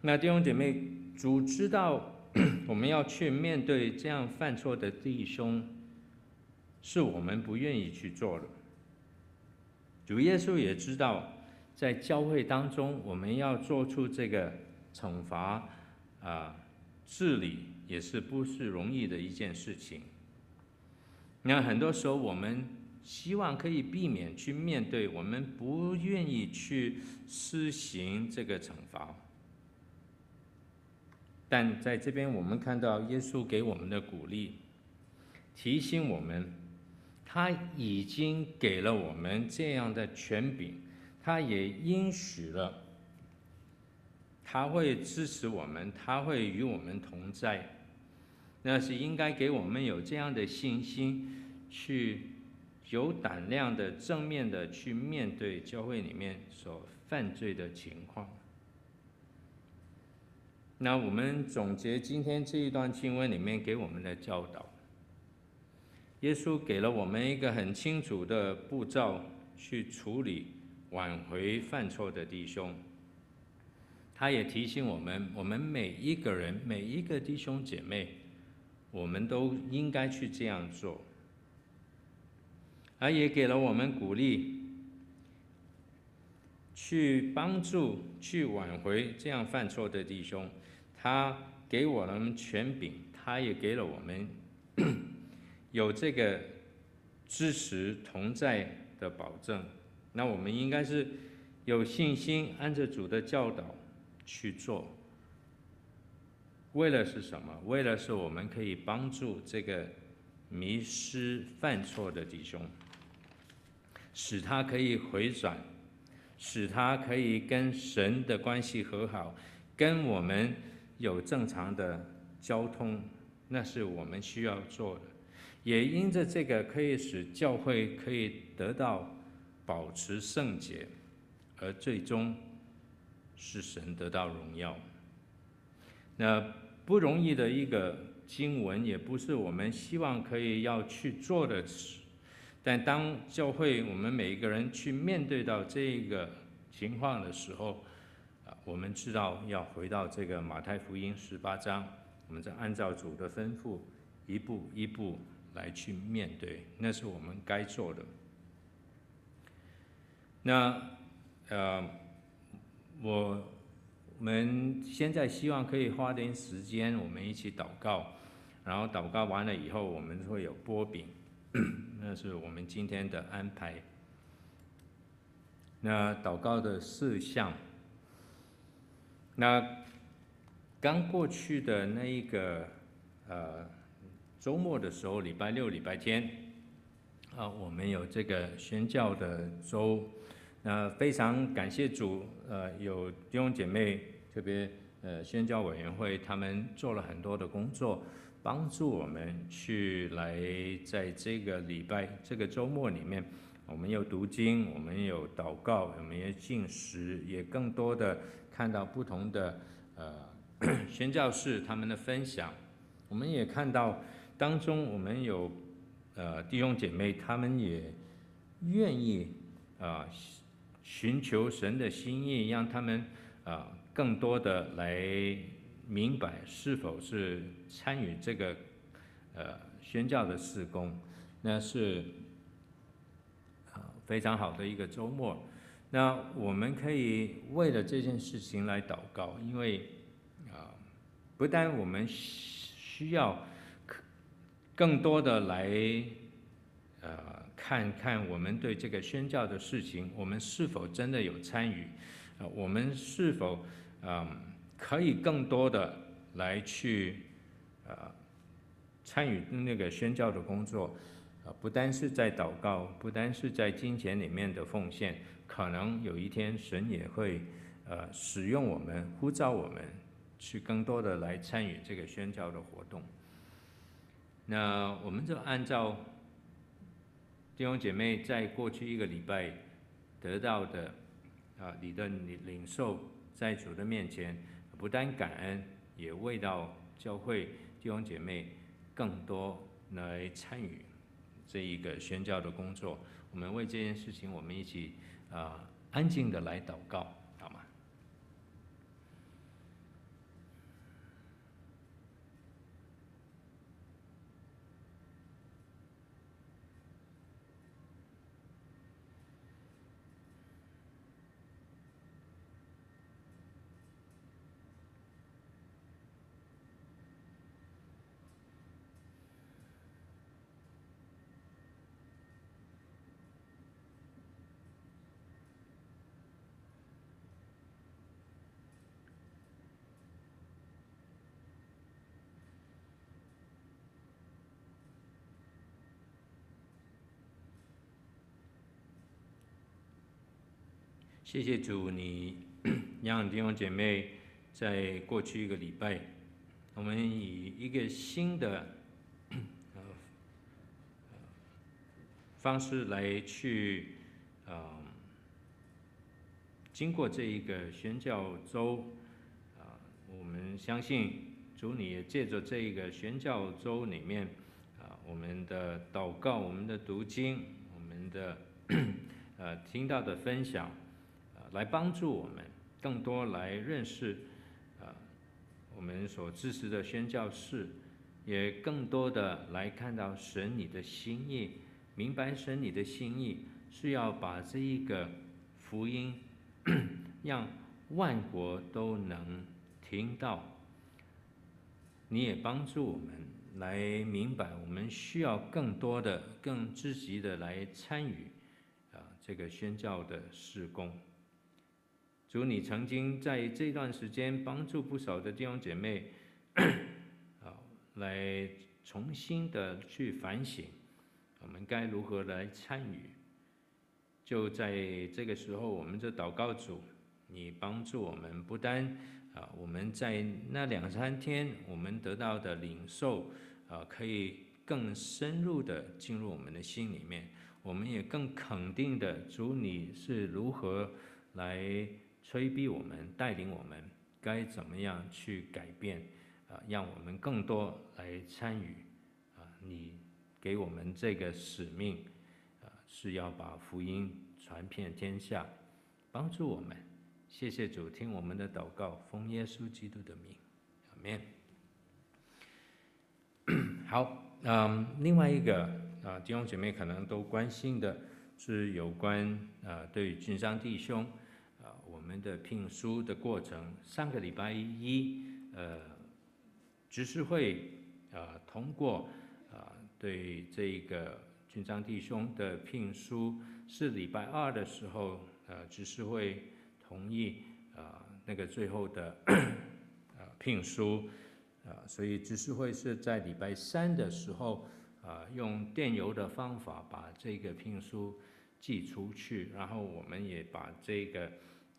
那弟兄姐妹，主知道 *clears throat* 我们要去面对这样犯错的弟兄，是我们不愿意去做的。主耶稣也知道，在教会当中，我们要做出这个惩罚啊、治理。也是不是容易的一件事情。那很多时候我们希望可以避免去面对，我们不愿意去施行这个惩罚。但在这边我们看到耶稣给我们的鼓励，提醒我们，他已经给了我们这样的权柄，他也应许了，他会支持我们，他会与我们同在。那是应该给我们有这样的信心，去有胆量的正面的去面对教会里面所犯罪的情况。那我们总结今天这一段经文里面给我们的教导，耶稣给了我们一个很清楚的步骤去处理挽回犯错的弟兄。他也提醒我们，我们每一个人每一个弟兄姐妹。我们都应该去这样做，而也给了我们鼓励，去帮助、去挽回这样犯错的弟兄。他给我们权柄，他也给了我们 *coughs* 有这个支持同在的保证。那我们应该是有信心，按着主的教导去做。为了是什么？为了是我们可以帮助这个迷失犯错的弟兄，使他可以回转，使他可以跟神的关系和好，跟我们有正常的交通，那是我们需要做的。也因着这个，可以使教会可以得到保持圣洁，而最终是神得到荣耀。那不容易的一个经文，也不是我们希望可以要去做的事。但当教会我们每一个人去面对到这个情况的时候，啊，我们知道要回到这个马太福音十八章，我们再按照主的吩咐，一步一步来去面对，那是我们该做的。那，呃，我。我们现在希望可以花点时间，我们一起祷告，然后祷告完了以后，我们会有波饼，*clears throat* 那是我们今天的安排。那祷告的事项，那刚过去的那一个呃周末的时候，礼拜六、礼拜天，啊，我们有这个宣教的周。那非常感谢主，呃，有弟兄姐妹，特别呃宣教委员会，他们做了很多的工作，帮助我们去来在这个礼拜、这个周末里面，我们有读经，我们有祷告，我们也进食，也更多的看到不同的呃 *clears throat* 宣教士他们的分享。我们也看到当中我们有呃弟兄姐妹，他们也愿意啊、寻求神的心意，让他们啊、呃、更多的来明白是否是参与这个呃宣教的事工，那是啊。非常好的一个周末，那我们可以为了这件事情来祷告，因为啊，不但我们需要更多的来呃看看我们对这个宣教的事情，我们是否真的有参与，啊，我们是否嗯可以更多的来去呃参与那个宣教的工作。啊，不单是在祷告，不单是在金钱里面的奉献，可能有一天神也会，呃，使用我们，呼召我们，去更多的来参与这个宣教的活动。那我们就按照弟兄姐妹在过去一个礼拜得到的，啊，你的领领受，在主的面前，不但感恩，也为到教会弟兄姐妹更多来参与。这一个宣教的工作，我们为这件事情，我们一起啊、安静的来祷告。谢谢主，你 *coughs* 让弟兄姐妹在过去一个礼拜，我们以一个新的 *coughs* 呃方式来去啊，经过这一个宣教周啊，我们相信主你也借着这一个宣教周里面啊，我们的祷告、我们的读经、我们的 *coughs* 呃听到的分享。来帮助我们更多来认识，啊，我们所支持的宣教士，也更多的来看到神你的心意，明白神你的心意是要把这一个福音，*coughs* 让万国都能听到。你也帮助我们来明白，我们需要更多的、更积极的来参与啊这个宣教的事工。主，你曾经在这段时间帮助不少的弟兄姐妹，*coughs* 啊，来重新的去反省，我们该如何来参与。就在这个时候，我们这祷告主，你帮助我们，不单啊，我们在那两三天我们得到的领受，啊，可以更深入的进入我们的心里面，我们也更肯定的，主你是如何来。催逼我们，带领我们，该怎么样去改变？啊，让我们更多来参与。啊，你给我们这个使命，啊，是要把福音传遍天下，帮助我们。谢谢主，听我们的祷告，奉耶稣基督的名，阿门。*coughs* 好，嗯，另外一个啊，弟兄姐妹可能都关心的是有关啊，对军商弟兄。我们的聘书的过程，上个礼拜一，呃，执事会啊、呃、通过啊、呃，对这个军章弟兄的聘书是礼拜二的时候，呃，执事会同意啊、呃、那个最后的 *clears throat* 呃聘书啊、呃，所以执事会是在礼拜三的时候啊、呃，用电邮的方法把这个聘书寄出去，然后我们也把这个。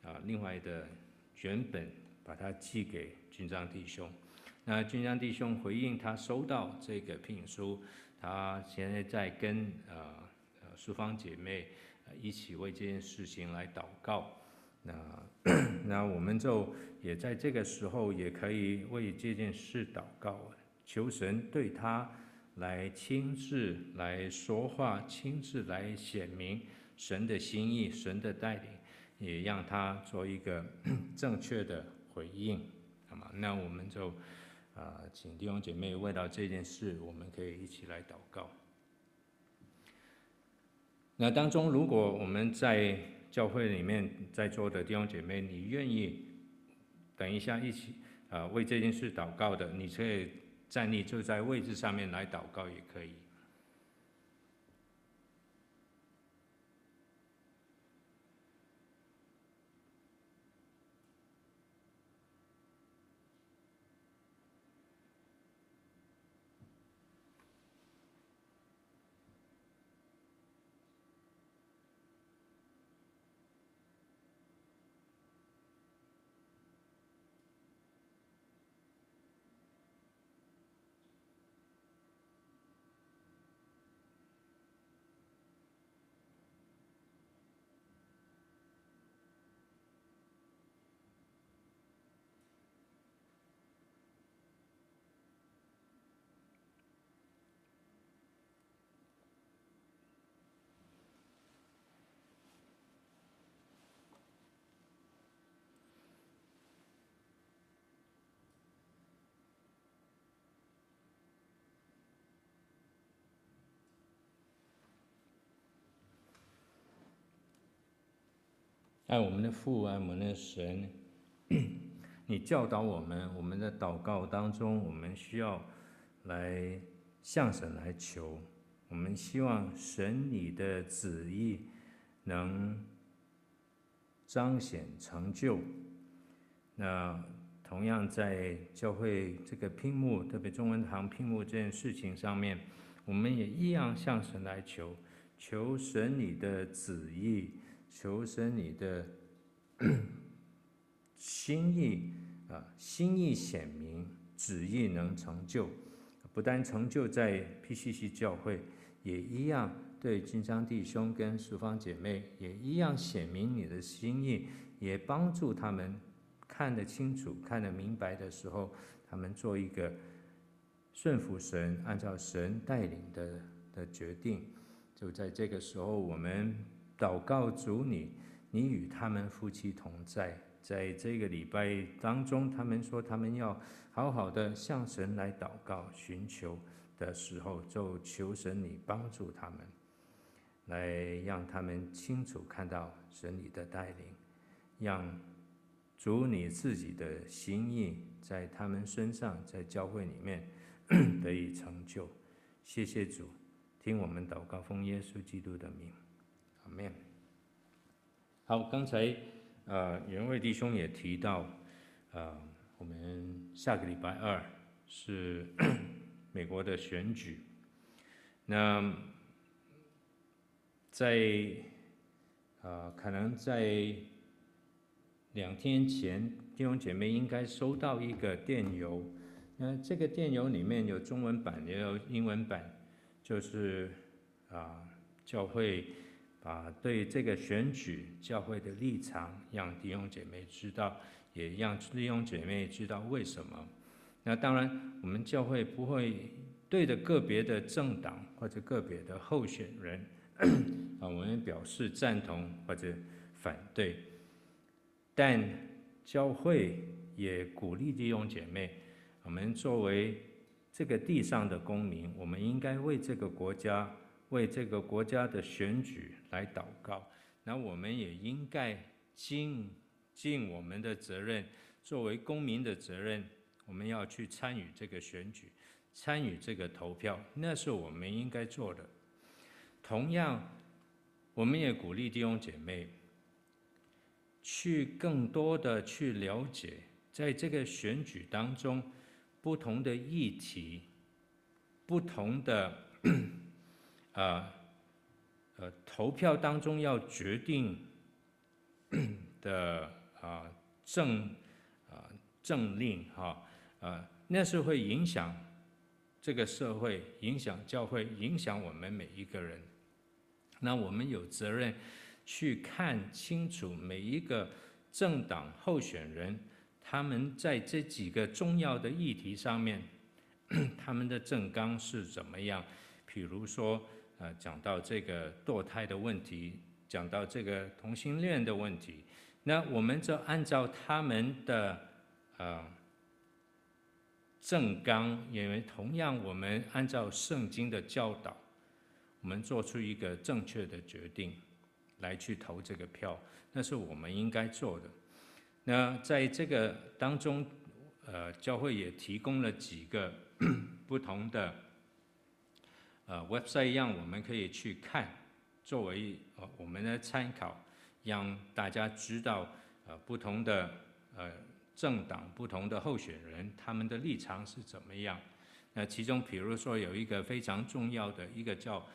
啊，另外的卷本把它寄给军章弟兄，那军章弟兄回应他收到这个聘书，他现在在跟呃呃淑芳姐妹一起为这件事情来祷告。那 *clears throat* 那我们就也在这个时候也可以为这件事祷告，求神对他来亲自来说话，亲自来显明神的心意，神的带领，也让他做一个 *clears throat* 正确的回应。好吗？那我们就啊，请弟兄姐妹为到这件事，我们可以一起来祷告。那当中，如果我们在教会里面在座的弟兄姐妹，你愿意等一下一起啊为这件事祷告的，你可以站立就在位置上面来祷告也可以。爱我们的父，爱我们的神，*coughs* 你教导我们，我们的祷告当中，我们需要来向神来求，我们希望神你的旨意能彰显成就。那同样在教会这个聘牧，特别中文堂聘牧这件事情上面，我们也一样向神来求，求神你的旨意。求神你的心意啊，心意显明，旨意能成就，不但成就在 PCC 教会，也一样对金章弟兄跟淑芳姐妹也一样显明你的心意，也帮助他们看得清楚、看得明白的时候，他们做一个顺服神、按照神带领的的决定。就在这个时候，我们。祷告主你，你与他们夫妻同在，在这个礼拜当中，他们说他们要好好的向神来祷告、寻求的时候，就求神你帮助他们，来让他们清楚看到神你的带领，让主你自己的心意在他们身上，在教会里面 *clears throat* 得以成就。谢谢主，听我们祷告，奉耶稣基督的名。没有。好，刚才呃，元惠弟兄也提到，呃，我们下个礼拜二是 *clears throat* 美国的选举。那在呃，可能在两天前，弟兄姐妹应该收到一个电邮。那这个电邮里面有中文版，也有英文版，就是啊、教会。把对这个选举教会的立场，让弟兄姐妹知道，也让弟兄姐妹知道为什么。那当然，我们教会不会对着个别的政党或者个别的候选人，啊，我们表示赞同或者反对。但教会也鼓励弟兄姐妹，我们作为这个地上的公民，我们应该为这个国家。为这个国家的选举来祷告，那我们也应该尽尽我们的责任，作为公民的责任，我们要去参与这个选举，参与这个投票，那是我们应该做的。同样，我们也鼓励弟兄姐妹去更多的去了解，在这个选举当中，不同的议题，不同的。啊，呃，投票当中要决定的啊政啊政令哈啊，那是会影响这个社会，影响教会，影响我们每一个人。那我们有责任去看清楚每一个政党候选人，他们在这几个重要的议题上面，*clears throat* 他们的政纲是怎么样？比如说，呃，讲到这个堕胎的问题，讲到这个同性恋的问题，那我们就按照他们的呃正纲，因为同样我们按照圣经的教导。我们做出一个正确的决定，来去投这个票，那是我们应该做的。那在这个当中，呃，教会也提供了几个 *coughs* 不同的呃 website，让我们可以去看，作为呃我们的参考，让大家知道呃不同的呃政党、不同的候选人他们的立场是怎么样。那其中，比如说有一个非常重要的一个叫。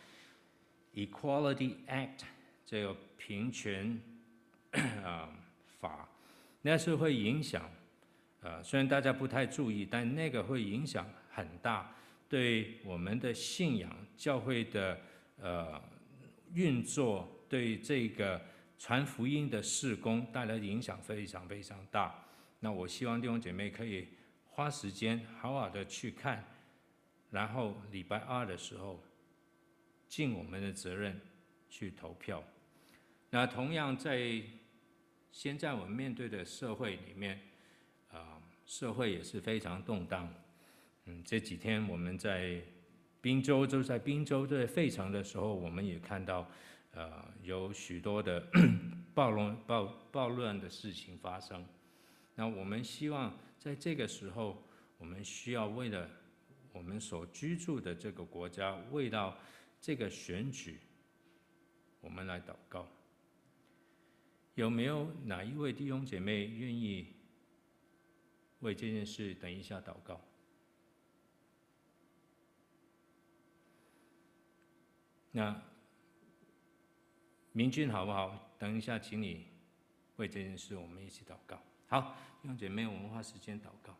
Equality Act 这个平权啊 *clears throat* 法，那是会影响，呃，虽然大家不太注意，但那个会影响很大，对我们的信仰、教会的呃运作，对这个传福音的事工带来的影响非常非常大。那我希望弟兄姐妹可以花时间好好的去看，然后礼拜二的时候。尽我们的责任去投票。那同样在现在我们面对的社会里面，啊，社会也是非常动荡。嗯，这几天我们在宾州，就在宾州在费城的时候，我们也看到，呃，有许多的 *coughs* 暴乱、暴暴乱的事情发生。那我们希望在这个时候，我们需要为了我们所居住的这个国家，为到。这个选举，我们来祷告。有没有哪一位弟兄姐妹愿意为这件事等一下祷告？那明君好不好？等一下，请你为这件事我们一起祷告。好，弟兄姐妹，我们花时间祷告。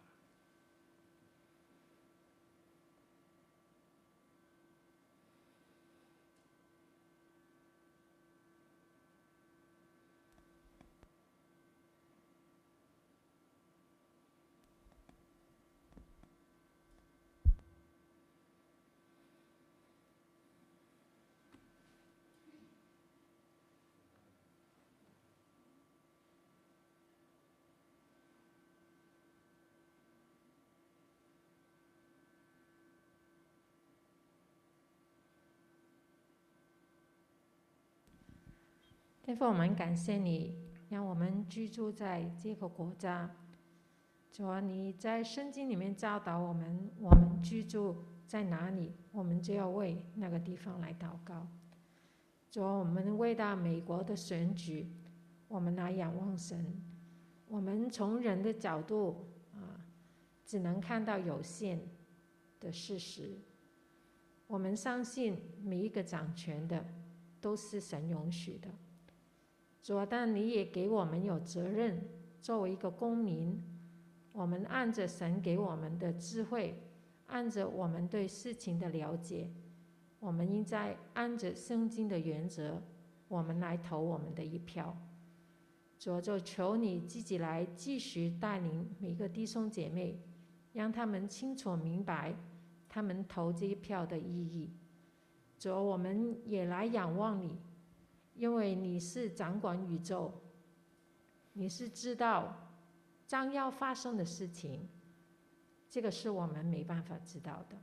天父，我们感谢你，让我们居住在这个国家。主啊，你在圣经里面教导我们，我们居住在哪里，我们就要为那个地方来祷告。主啊，我们为到美国的选举，我们来仰望神。我们从人的角度啊，只能看到有限的事实。我们相信每一个掌权的都是神允许的。主，但你也给我们有责任，作为一个公民，我们按着神给我们的智慧，按着我们对事情的了解，我们应该按着圣经的原则，我们来投我们的一票。主，就求你自己来继续带领每个弟兄姐妹，让他们清楚明白他们投这一票的意义。主，我们也来仰望你。因为你是掌管宇宙，你是知道将要发生的事情，这个是我们没办法知道的。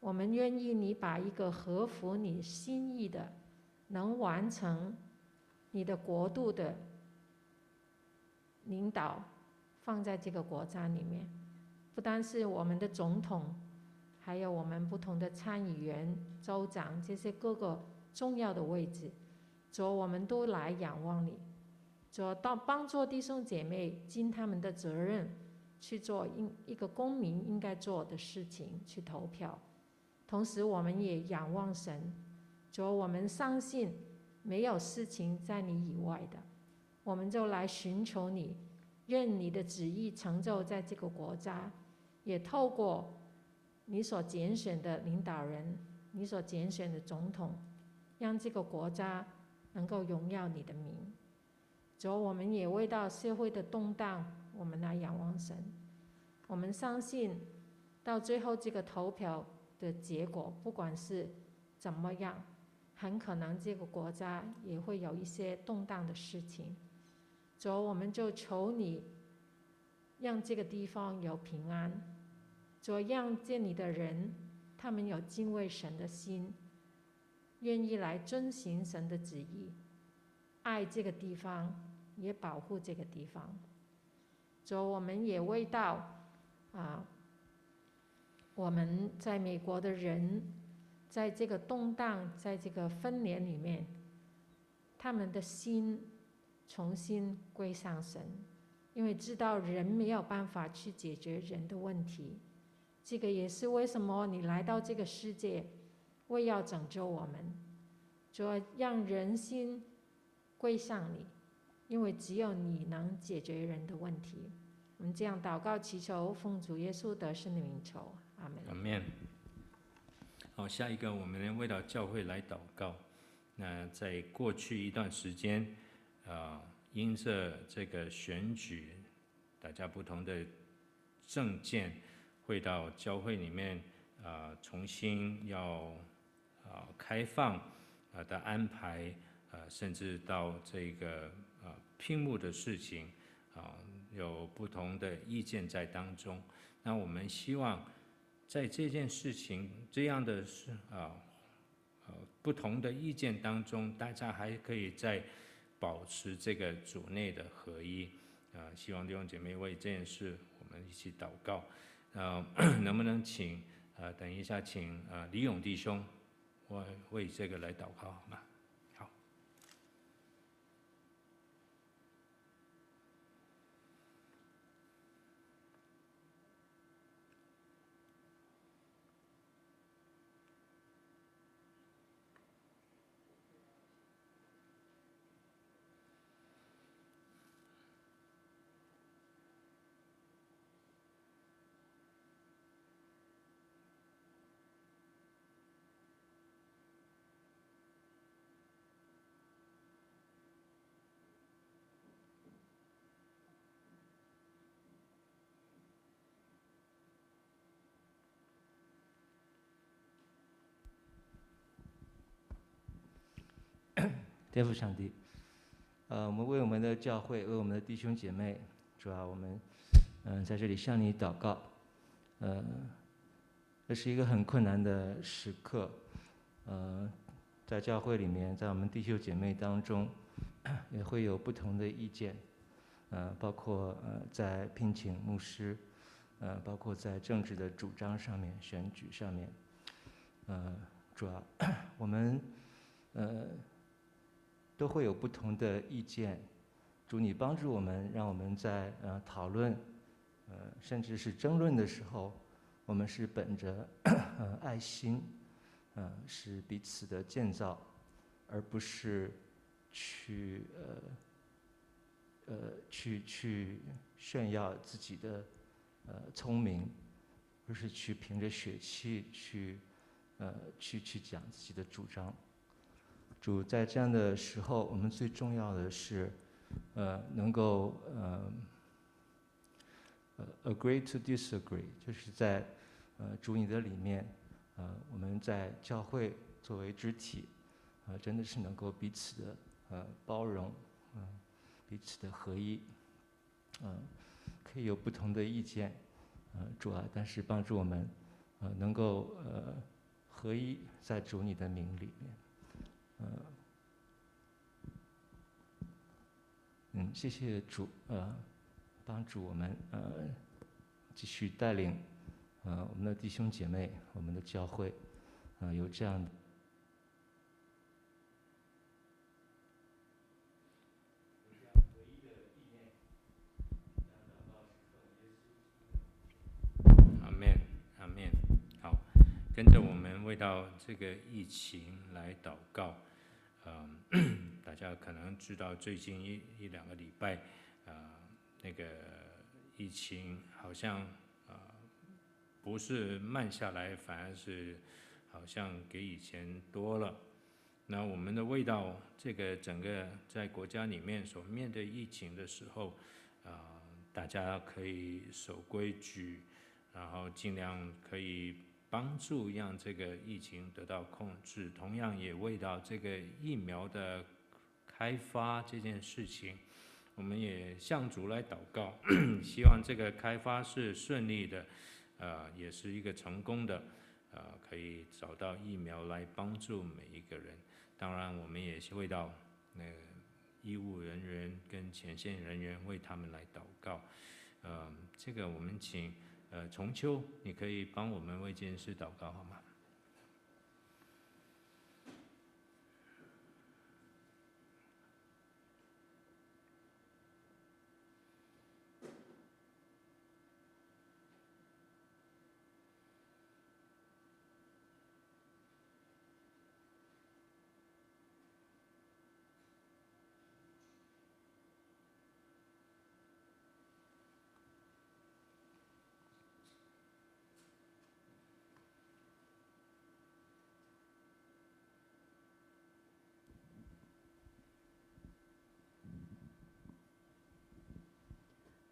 我们愿意你把一个合乎你心意的，能完成你的国度的领导放在这个国家里面，不单是我们的总统，还有我们不同的参议员、州长这些各个重要的位置。主，我们都来仰望你。主，到帮助弟兄姐妹尽他们的责任，去做一一个公民应该做的事情，去投票。同时，我们也仰望神。主，我们相信没有事情在你以外的，我们就来寻求你，愿你的旨意成就在这个国家，也透过你所拣选的领导人，你所拣选的总统。让这个国家能够荣耀你的名。主，我们也为到社会的动荡，我们来仰望神。我们相信，到最后这个投票的结果，不管是怎么样，很可能这个国家也会有一些动荡的事情。主，我们就求你，让这个地方有平安。主，让见你的人，他们有敬畏神的心，愿意来遵行神的旨意，爱这个地方。也保护这个地方，主，我们也为到啊，我们在美国的人，在这个动荡，在这个分裂里面，他们的心重新归向神，因为知道人没有办法去解决人的问题，这个也是为什么你来到这个世界，为要拯救我们，主要让人心归向你。因为只有你能解决人的问题，我们这样祷告祈求，奉主耶稣得胜的名求，阿门。阿门。好，下一个我们为了教会来祷告。那在过去一段时间，啊，因着这个选举，大家不同的政见会到教会里面啊，重新要啊开放啊的安排啊，甚至到这个啊。屏幕的事情，啊，有不同的意见在当中。那我们希望，在这件事情这样的事啊，呃，不同的意见当中，大家还可以再保持这个组内的合一。啊，希望弟兄姐妹为这件事，我们一起祷告。啊，*clears throat* 能不能请啊，等一下请啊李勇弟兄，我为这个来祷告，好吗？天父上帝，呃，我们为我们的教会，为我们的弟兄姐妹，主啊，我们嗯、在这里向你祷告，呃，这是一个很困难的时刻，呃，在教会里面，在我们弟兄姐妹当中，*clears throat* 也会有不同的意见，呃，包括呃在聘请牧师，呃，包括在政治的主张上面、选举上面，呃，主啊，*clears throat* 我们呃。都会有不同的意见，主你帮助我们，让我们在呃讨论，呃甚至是争论的时候，我们是本着 *coughs* 呃爱心，呃是彼此的建造，而不是去呃呃去去炫耀自己的呃聪明，而是去凭着血气去呃去去讲自己的主张。主在这样的时候，我们最重要的是，呃，能够呃，呃，agree to disagree，就是在呃主你的里面，呃，我们在教会作为肢体，呃，真的是能够彼此的呃包容，嗯、呃，彼此的合一，嗯、可以有不同的意见，呃，主啊，但是帮助我们，呃，能够呃合一在主你的名里面。呃，嗯，谢谢主，呃，帮助我们，呃，继续带领，呃，我们的弟兄姐妹，我们的教会，呃，有这样的。阿门，阿门，好，跟着我们为到这个疫情来祷告。嗯，*clears throat* 大家可能知道，最近一一两个礼拜，呃，那个疫情好像、呃，不是慢下来，反而是好像比以前多了。那我们的味道，这个整个在国家里面所面对疫情的时候，啊，大家可以守规矩，然后尽量可以帮助让这个疫情得到控制。同样也为到这个疫苗的开发这件事情，我们也向主来祷告，*clears throat* 希望这个开发是顺利的，呃，也是一个成功的。呃，可以找到疫苗来帮助每一个人。当然，我们也是为到那个医务人员跟前线人员为他们来祷告。呃，这个我们请呃重秋，你可以帮我们为这件事祷告好吗？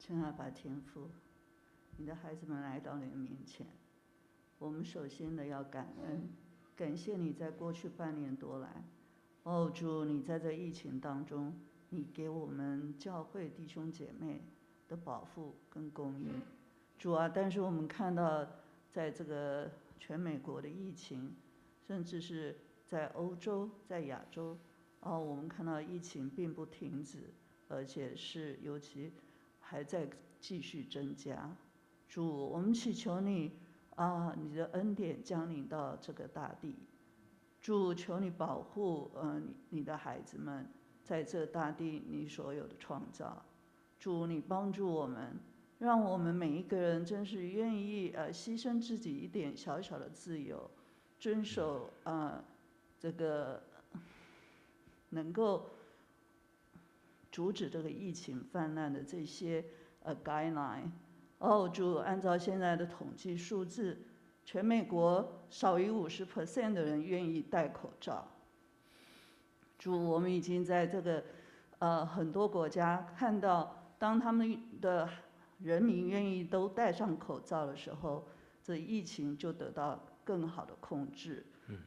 亲爱的天父，你的孩子们来到你的面前，我们首先的要感恩，感谢你在过去半年多来，哦主，你在这疫情当中，你给我们教会弟兄姐妹的保护跟供应，主啊，但是我们看到在这个全美国的疫情，甚至是在欧洲、在亚洲，哦，我们看到疫情并不停止，而且是尤其。还在继续增加，主，我们祈求你啊，你的恩典降临到这个大地，主，求你保护呃你你的孩子们在这大地你所有的创造，主，你帮助我们，让我们每一个人真是愿意呃牺牲自己一点小小的自由，遵守啊这个能够。阻止这个疫情泛滥的这些呃 guideline，哦，主，按照现在的统计数字，全美国少于五十 percent 的人愿意戴口罩。主，我们已经在这个呃很多国家看到，当他们的人民愿意都戴上口罩的时候，这疫情就得到更好的控制。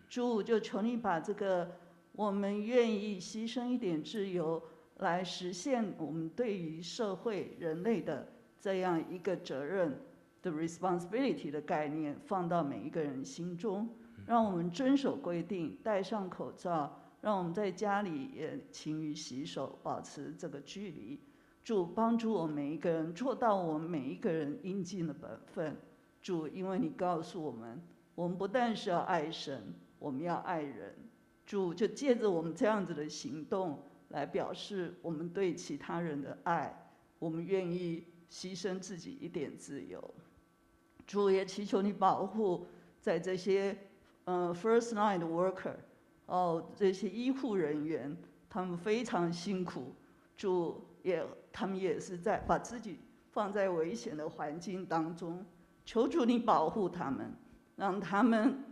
主，就求你把这个我们愿意牺牲一点自由。来实现我们对于社会人类的这样一个责任的 responsibility 的概念，放到每一个人心中，让我们遵守规定，戴上口罩，让我们在家里也勤于洗手，保持这个距离。主帮助我们每一个人做到我们每一个人应尽的本分。主，因为你告诉我们，我们不但是要爱神，我们要爱人。主就借着我们这样子的行动。来表示我们对其他人的爱，我们愿意牺牲自己一点自由。主也祈求你保护在这些呃 first line worker，哦，这些医护人员，他们非常辛苦。主也他们也是在把自己放在危险的环境当中，求主你保护他们，让他们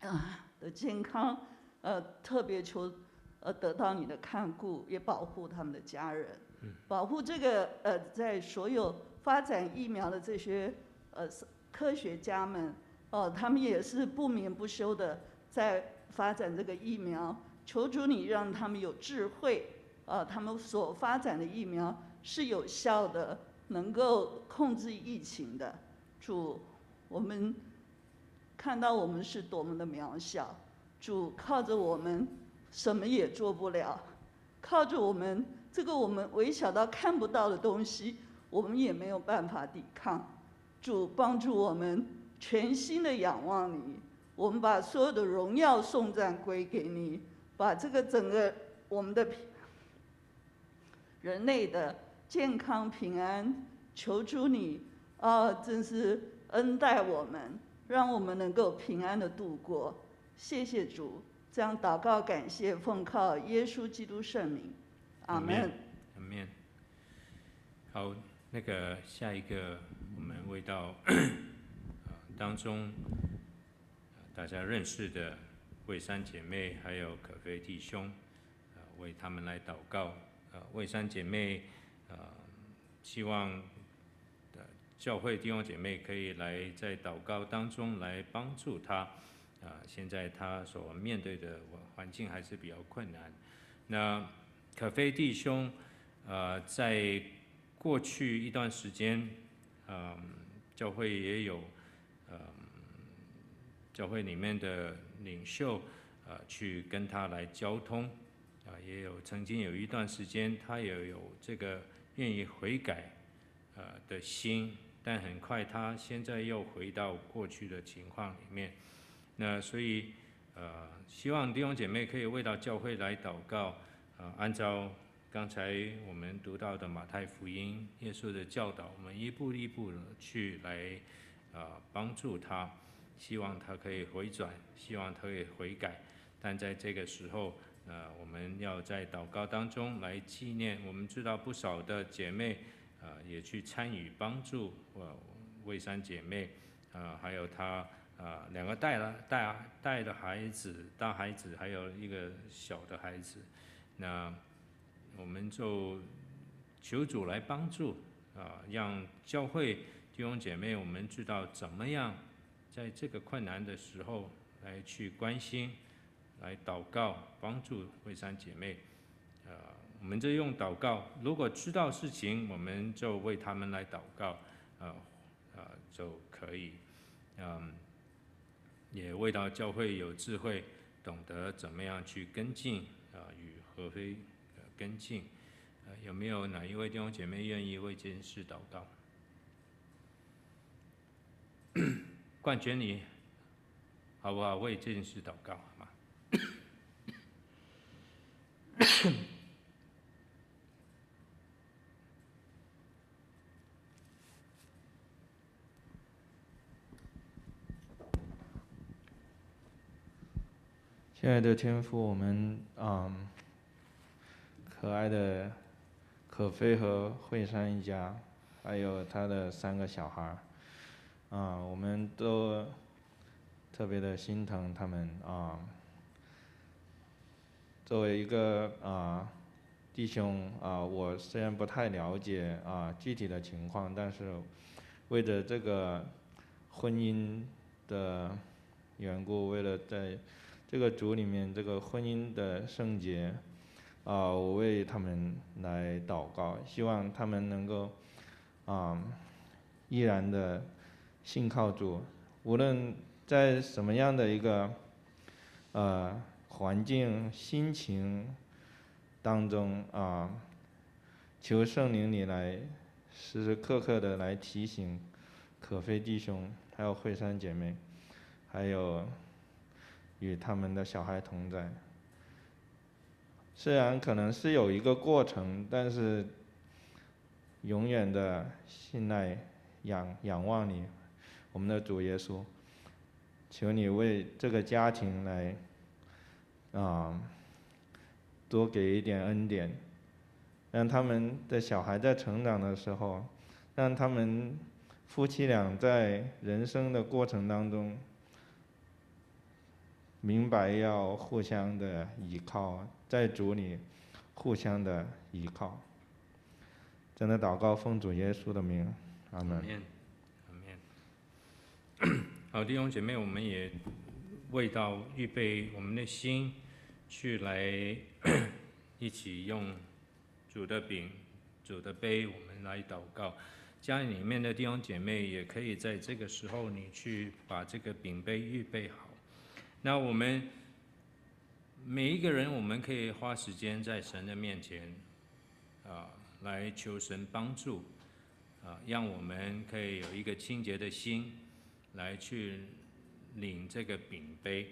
啊的健康，呃，特别求。而得到你的看顾，也保护他们的家人，保护这个呃，在所有发展疫苗的这些呃科学家们，哦，他们也是不眠不休的在发展这个疫苗。求主你让他们有智慧，啊，他们所发展的疫苗是有效的，能够控制疫情的。主，我们看到我们是多么的渺小，主靠着我们。什么也做不了，靠着我们这个我们微小到看不到的东西，我们也没有办法抵抗。主帮助我们全心的仰望你，我们把所有的荣耀颂赞归给你，把这个整个我们的人类的健康平安，求主你啊，真是恩待我们，让我们能够平安的度过。谢谢主。这样祷告，感谢奉靠耶稣基督圣名，阿门。阿门。好，那个下一个，我们为到 *coughs* 当中大家认识的惠三姐妹还有可菲弟兄，呃，为他们来祷告。呃，惠三姐妹，呃，希望的教会弟兄姐妹可以来在祷告当中来帮助他。啊，现在他所面对的环境还是比较困难。那可菲弟兄，呃，在过去一段时间，嗯，教会也有，嗯，教会里面的。领袖，啊，去跟他来交通，啊，也有曾经有一段时间，他也有这个愿意悔改，啊的心，但很快他现在又回到过去的情况里面。那所以，呃，希望弟兄姐妹可以为到教会来祷告，呃，按照刚才我们读到的马太福音，耶稣的教导，我们一步一步的去来，啊，帮助他。希望他可以回转，希望他可以悔改，但在这个时候，呃，我们要在祷告当中来纪念。我们知道不少的姐妹，呃，也去参与帮助，呃，惠珊姐妹，呃，还有她，啊，两个带了带带的孩子，大孩子，还有一个小的孩子，那我们就求主来帮助，啊，让教会弟兄姐妹，我们知道怎么样。在这个困难的时候，来去关心，来祷告，帮助惠山姐妹。呃，我们就用祷告。如果知道事情，我们就为他们来祷告。呃，呃，就可以。嗯，也为到教会有智慧，懂得怎么样去跟进。啊，与和非跟进。呃，有没有哪一位弟兄姐妹愿意为这件事祷告？*coughs* 冠娟，你好不好？为这件事祷告好吗？*coughs* 亲爱的天父，我们嗯，可爱的可菲和惠珊一家，还有他的三个小孩。啊，我们都特别的心疼他们啊。作为一个啊弟兄啊，我虽然不太了解啊具体的情况，但是为着这个婚姻的缘故，为了在这个主里面这个婚姻的圣洁啊，我为他们来祷告，希望他们能够啊依然的。信靠主，无论在什么样的一个呃环境、心情当中啊，求圣灵你来时时刻刻的来提醒可菲弟兄，还有惠山姐妹，还有与他们的小孩同在。虽然可能是有一个过程，但是永远的信赖、仰仰望你。我们的主耶稣，求你为这个家庭来，啊，多给一点恩典，让他们的小孩在成长的时候，让他们夫妻俩在人生的过程当中，明白要互相的依靠，在主里互相的依靠。真的祷告，奉主耶稣的名，阿门。*coughs* 好，弟兄姐妹，我们也为到预备我们的心，去来 *clears throat* 一起用主的饼、主的杯，我们来祷告。家里面的弟兄姐妹也可以在这个时候，你去把这个饼杯预备好。那我们每一个人，我们可以花时间在神的面前，啊，来求神帮助，啊，让我们可以有一个清洁的心。来去领这个饼杯，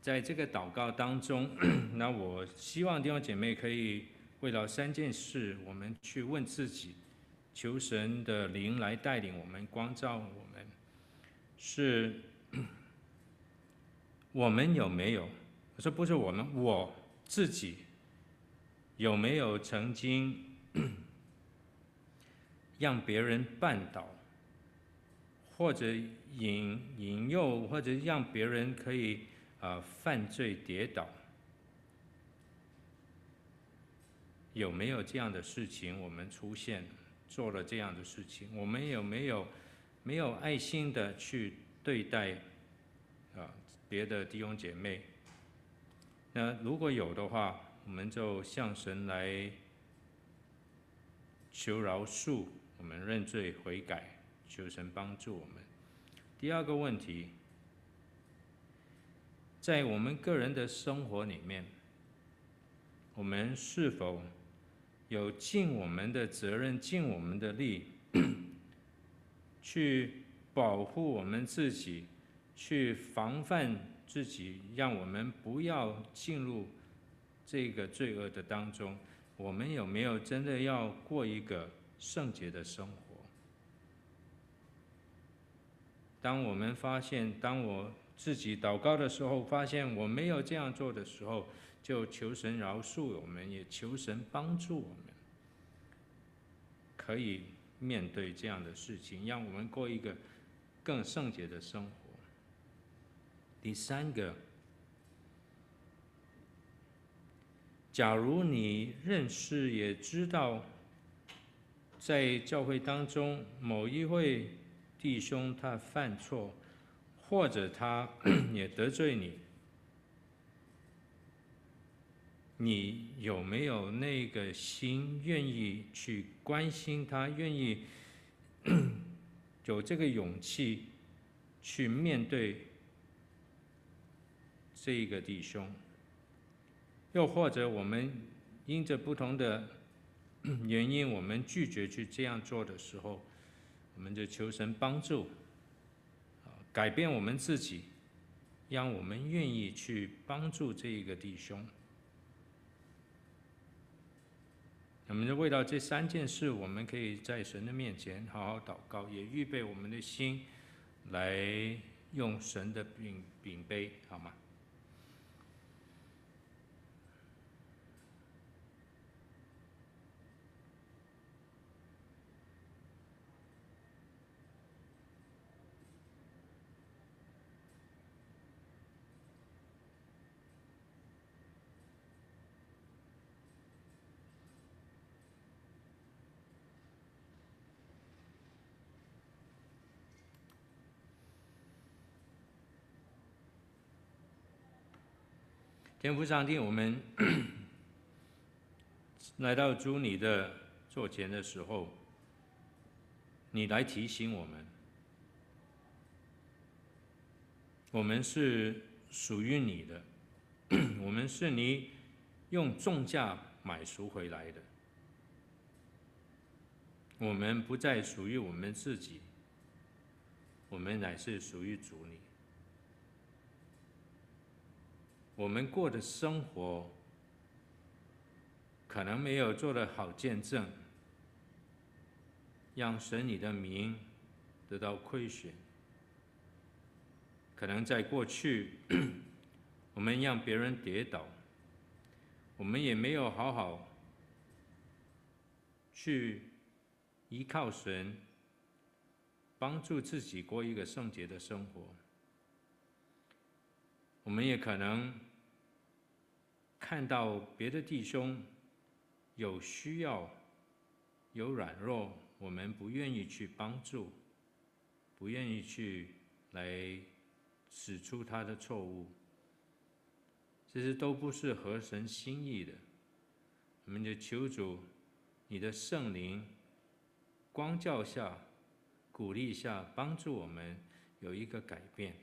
在这个祷告当中，*clears throat* 那我希望弟兄姐妹可以为了三件事，我们去问自己，求神的灵来带领我们，光照我们，是我们有没有？我说不是我们，我自己有没有曾经 *coughs* 让别人绊倒？或者引引诱，或者让别人可以啊犯罪跌倒。有没有这样的事情？我们出现做了这样的事情，我们有没有没有爱心的去对待啊别的弟兄姐妹？那如果有的话，我们就向神来求饶恕，我们认罪悔改，求神帮助我们。第二个问题，在我们个人的生活里面，我们是否有尽我们的责任，尽我们的力，*coughs* 去保护我们自己，去防范自己，让我们不要进入这个罪恶的当中。我们有没有真的要过一个圣洁的生活？当我们发现，当我自己祷告的时候，发现我没有这样做的时候，就求神饶恕我们，也求神帮助我们，可以面对这样的事情，让我们过一个更圣洁的生活。第三个，假如你认识也知道，在教会当中某一位弟兄他犯错，或者他 *clears throat* 也得罪你。你有没有那个心，愿意去关心他，愿意 *clears throat* 有这个勇气去面对这一个弟兄？又或者我们因着不同的 *coughs* 原因，我们拒绝去这样做的时候，我们就求神帮助，改变我们自己，让我们愿意去帮助这一个弟兄。我们就为到这三件事，我们可以在神的面前好好祷告，也预备我们的心，来用神的饼饼杯，好吗？天父上帝，我们 *coughs* 来到主你的座前的时候，你来提醒我们，我们是属于你的，*coughs* 我们是你用重价买赎回来的，我们不再属于我们自己，我们乃是属于主你。我们过的生活可能没有做得好见证，让神你的名得到亏损。可能在过去，*clears throat* 我们让别人跌倒，我们也没有好好去依靠神，帮助自己过一个圣洁的生活。我们也可能看到别的弟兄有需要、有软弱，我们不愿意去帮助，不愿意去来指出他的错误，这些都不是合神心意的。我们就求主，你的圣灵光照下、鼓励下，帮助我们有一个改变。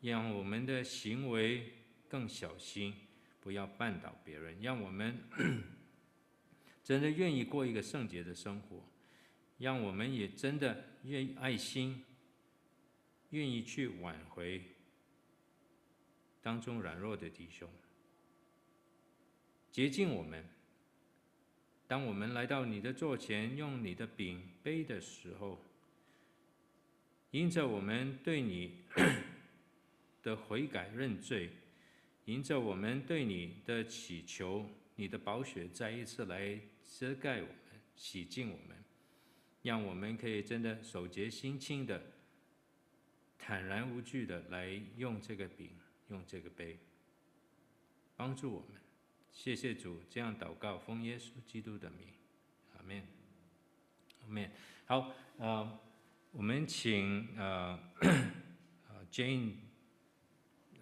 让我们的行为更小心，不要绊倒别人。让我们 *clears throat* 真的愿意过一个圣洁的生活，让我们也真的愿意爱心，愿意去挽回当中软弱的弟兄，洁净我们。当我们来到你的座前，用你的饼杯的时候，因着我们对你。*clears throat* 的悔改认罪，迎着我们对你的祈求，你的宝血再一次来遮盖我们、洗净我们，让我们可以真的手洁心清的、坦然无惧的来用这个饼，用这个杯，帮助我们。谢谢主，这样祷告，奉耶稣基督的名，阿门，阿门。好，呃，我们请呃 *coughs* 呃 Jane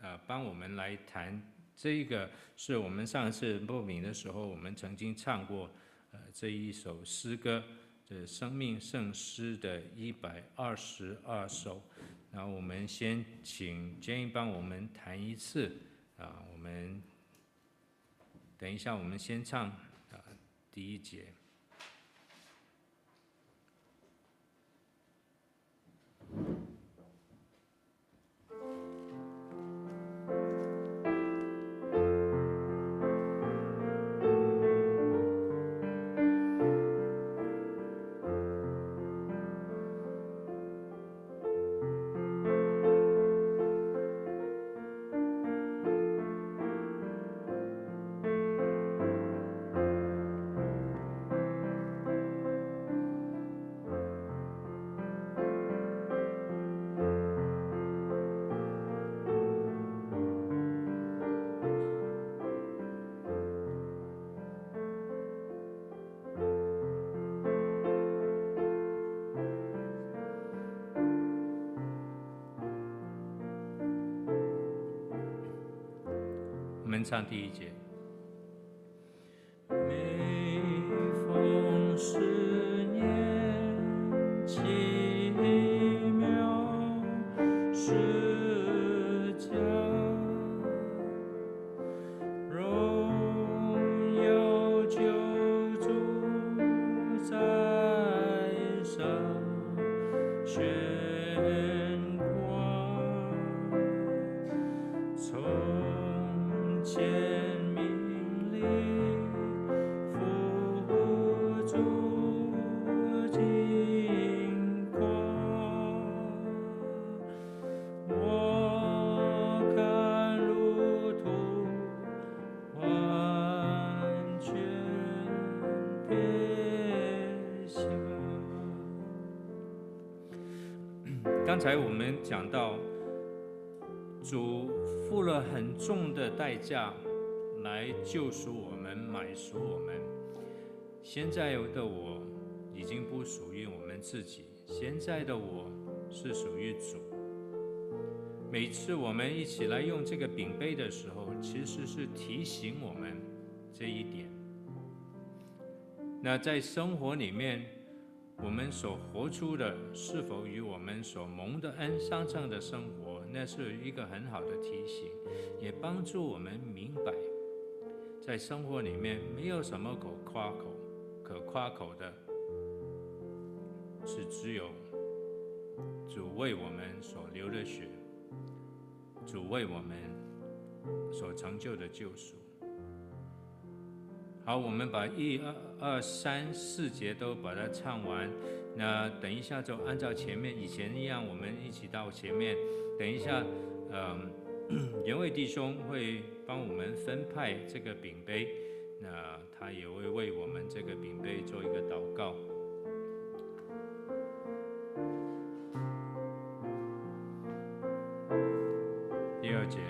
呃帮我们来弹这一个，是我们上次报名的时候，我们曾经唱过呃这一首诗歌，这生命圣诗的一百二十二首。然后我们先请 Jane 帮我们弹一次，啊，我们。等一下，我们先唱啊第一节。上第一节。刚才我们讲到，主付了很重的代价来救赎我们、买赎我们。现在的我已经不属于我们自己，现在的我是属于主。每次我们一起来用这个饼杯的时候，其实是提醒我们这一点。那在生活里面。我们所活出的是否与我们所蒙的恩相称的生活，那是一个很好的提醒，也帮助我们明白，在生活里面没有什么可夸口、可夸口的，是只有主为我们所流的血，主为我们所成就的救赎。好，我们把一二二三四节都把它唱完。那等一下就按照前面以前一样，我们一起到前面。等一下，嗯，*clears throat* 原位弟兄会帮我们分派这个饼杯，那他也会为我们这个饼杯做一个祷告。第二节，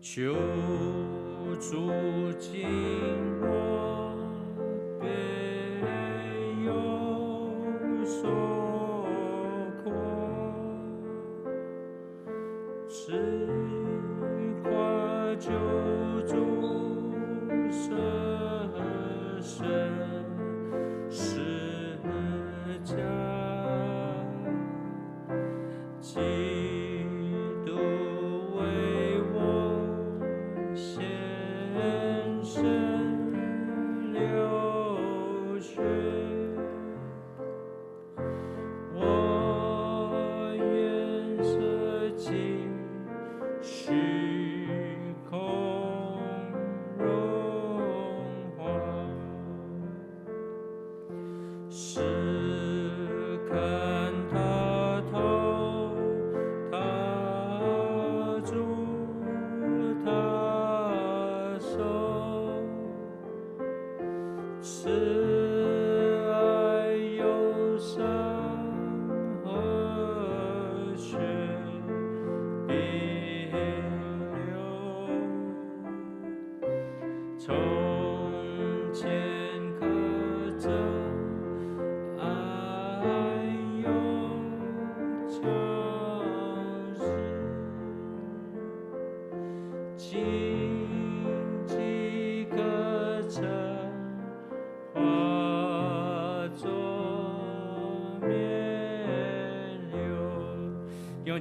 求。住进我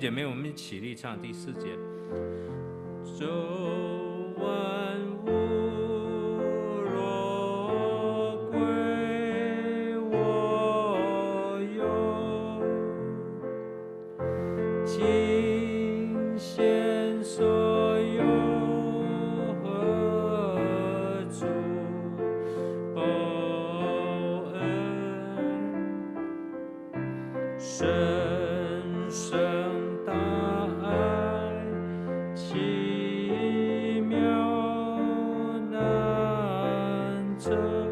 姐妹，我们一起立唱第四节。So.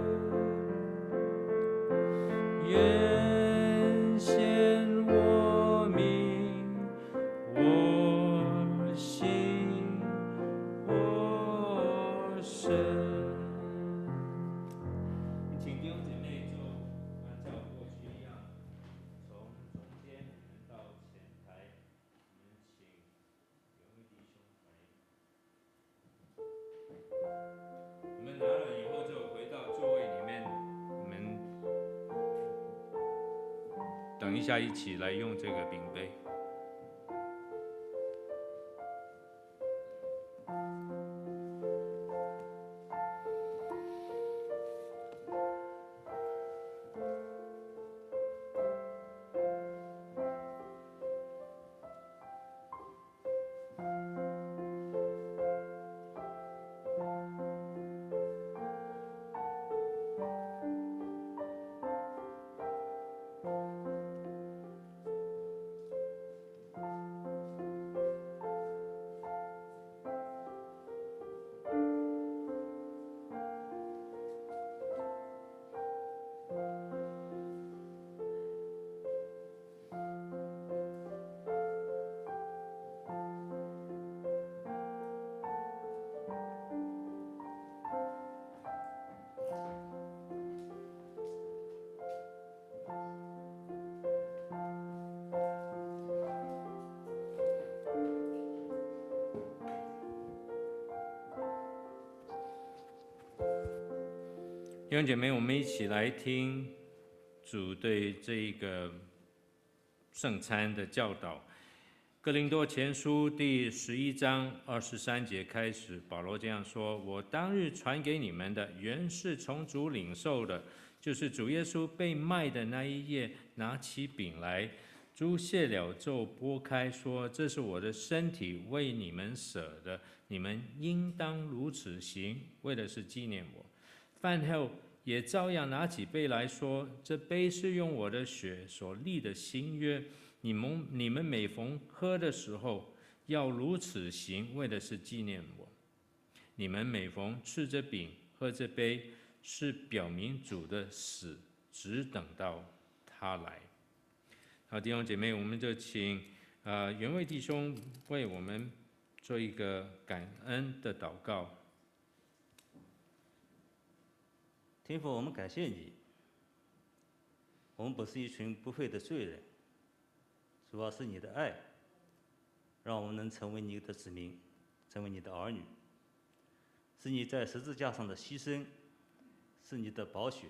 下一起来用这个饼杯。弟兄姐妹，我们一起来听主对这一个圣餐的教导。哥林多前书第十一章二十三节开始，保罗这样说：“我当日传给你们的，原是从主领受的，就是主耶稣被卖的那一夜，拿起饼来，祝谢了就擘开，说：这是我的身体，为你们舍的，你们应当如此行，为的是纪念我。”饭后也照样拿起杯来说：“这杯是用我的血所立的新约。你们你们每逢喝的时候，要如此行，为的是纪念我。你们每逢吃这饼、喝这杯，是表明主的死，只等到他来。”好，弟兄姐妹，我们就请、呃、原位弟兄为我们做一个感恩的祷告。天父，我们感谢你。我们不是一群不配的罪人，主要是你的爱，让我们能成为你的子民，成为你的儿女。是你在十字架上的牺牲，是你的宝血，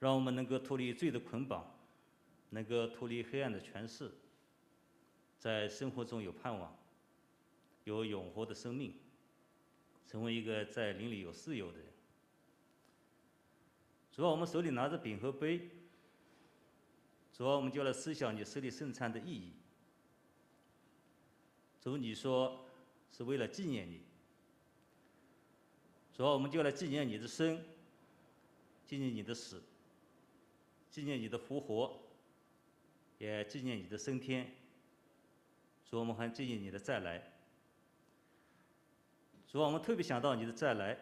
让我们能够脱离罪的捆绑，能够脱离黑暗的权势，在生活中有盼望，有永活的生命，成为一个在灵里有自由的人。主要，我们手里拿着饼和杯，主要，我们就来思想你设立圣餐的意义。主，你说是为了纪念你。主要，我们就来纪念你的生，纪念你的死，纪念你的复活，也纪念你的升天。主，我们还纪念你的再来。主要，我们特别想到你的再来。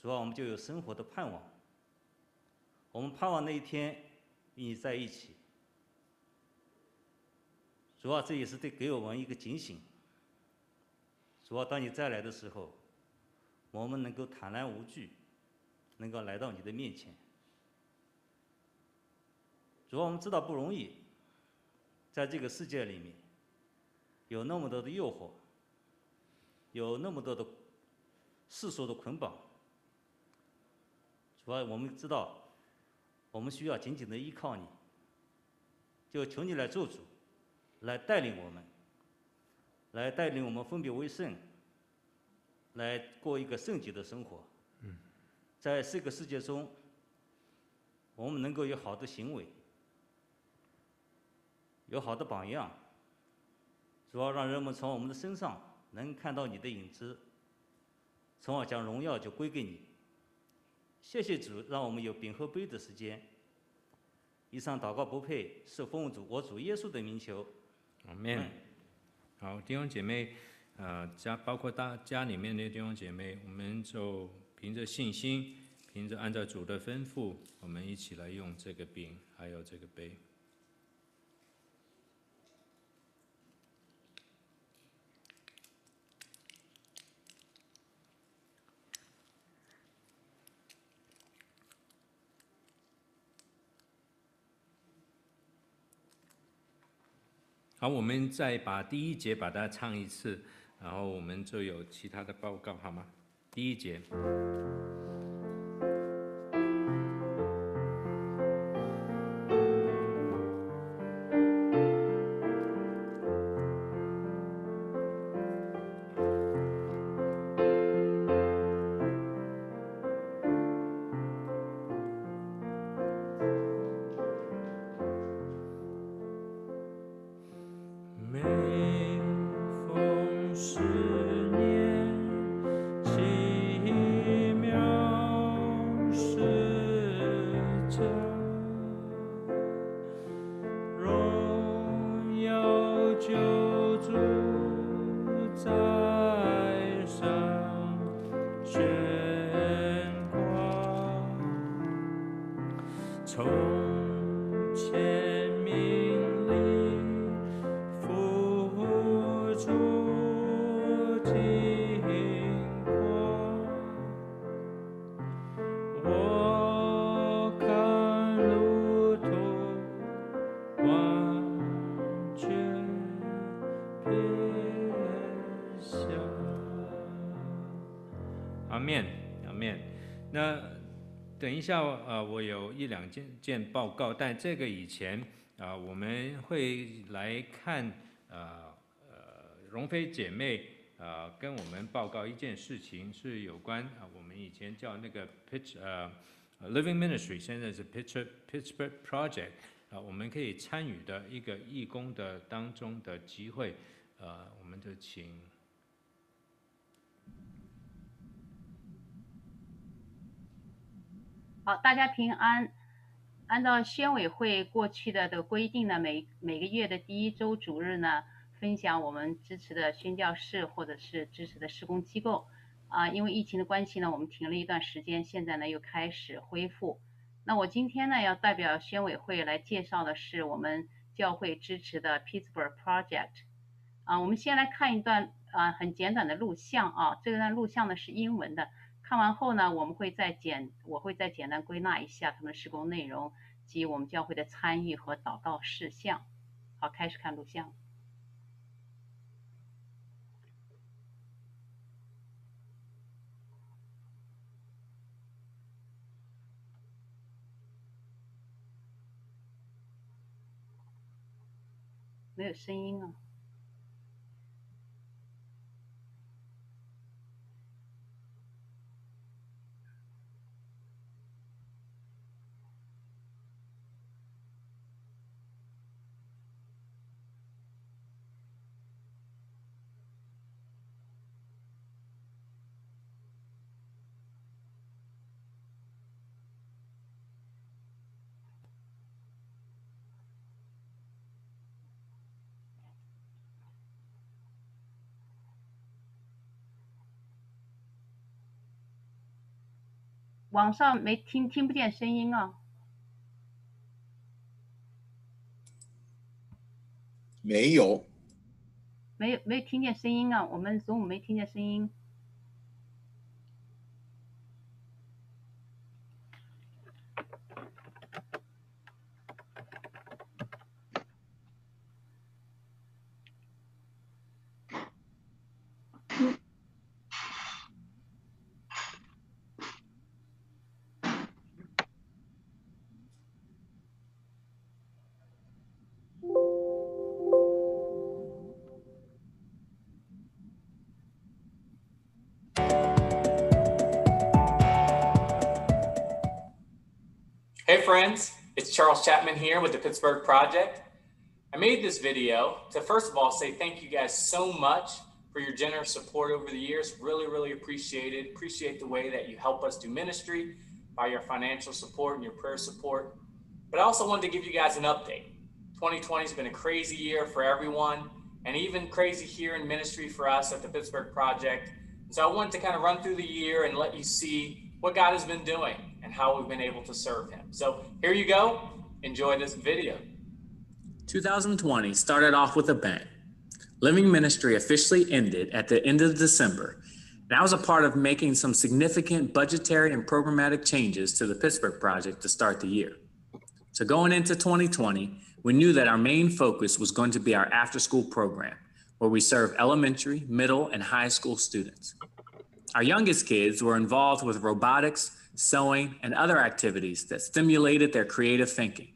主要，我们就有生活的盼望。我们盼望那一天与你在一起。主要，这也是对给我们一个警醒。主要，当你再来的时候，我们能够坦然无惧，能够来到你的面前。主要，我们知道不容易，在这个世界里面，有那么多的诱惑，有那么多的世俗的捆绑。主要，我们知道。我们需要紧紧的依靠你，就求你来做主，来带领我们，来带领我们分别为圣，来过一个圣洁的生活。嗯在这个世界中，我们能够有好的行为，有好的榜样，主要让人们从我们的身上能看到你的影子，从而将荣耀就归给你。谢谢主，让我们有饼和杯的时间。以上祷告不配，是奉主我主耶稣的名求。阿门。好，弟兄姐妹，呃，家包括大家里面的弟兄姐妹，我们就凭着信心，凭着按照主的吩咐，我们一起来用这个饼，还有这个杯。好，我们再把第一节把它唱一次，然后我们就有其他的报告，好吗？第一节。面两面，那等一下，呃，我有一两件件报告，但这个以前啊、我们会来看，呃呃，荣飞姐妹啊、呃，跟我们报告一件事情，是有关啊、我们以前叫那个 Pitch 呃 Living Ministry，现在是 Pitch Pittsburgh Project 啊、我们可以参与的一个义工的当中的机会，呃，我们就请。好，大家平安。按照宣委会过去的的规定呢，每每个月的第一周主日呢，分享我们支持的宣教士或者是支持的施工机构。啊，因为疫情的关系呢，我们停了一段时间，现在呢又开始恢复。那我今天呢要代表宣委会来介绍的是我们教会支持的 Pittsburgh Project。啊，我们先来看一段啊很简短的录像啊，这段录像呢是英文的。看完后呢，我们会再简，我会再简单归纳一下他们施工内容及我们教会的参与和祷告事项。好，开始看录像。没有声音啊。网上没听听不见声音啊？没有，没有没有听见声音啊？我们 Zoom 没听见声音。Friends, it's Charles Chapman here with the Pittsburgh Project. I made this video to first of all say thank you guys so much for your generous support over the years. Really, really appreciate it. Appreciate the way that you help us do ministry by your financial support and your prayer support. But I also wanted to give you guys an update. 2020 has been a crazy year for everyone, and even crazy here in ministry for us at the Pittsburgh Project. So I wanted to kind of run through the year and let you see what God has been doing and how we've been able to serve Him. So here you go. Enjoy this video. 2020 started off with a bang. Living Ministry officially ended at the end of December. And I was a part of making some significant budgetary and programmatic changes to the Pittsburgh Project to start the year. So going into 2020, we knew that our main focus was going to be our after school program, where we serve elementary, middle, and high school students. Our youngest kids were involved with robotics, sewing, and other activities that stimulated their creative thinking.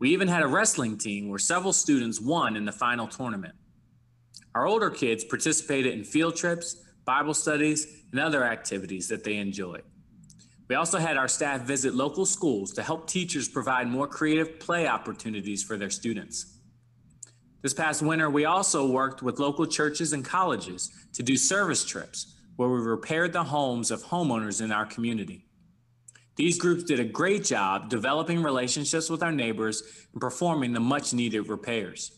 We even had a wrestling team where several students won in the final tournament. Our older kids participated in field trips, Bible studies, and other activities that they enjoyed. We also had our staff visit local schools to help teachers provide more creative play opportunities for their students. This past winter, we also worked with local churches and colleges to do service trips where we repaired the homes of homeowners in our community. These groups did a great job developing relationships with our neighbors and performing the much needed repairs.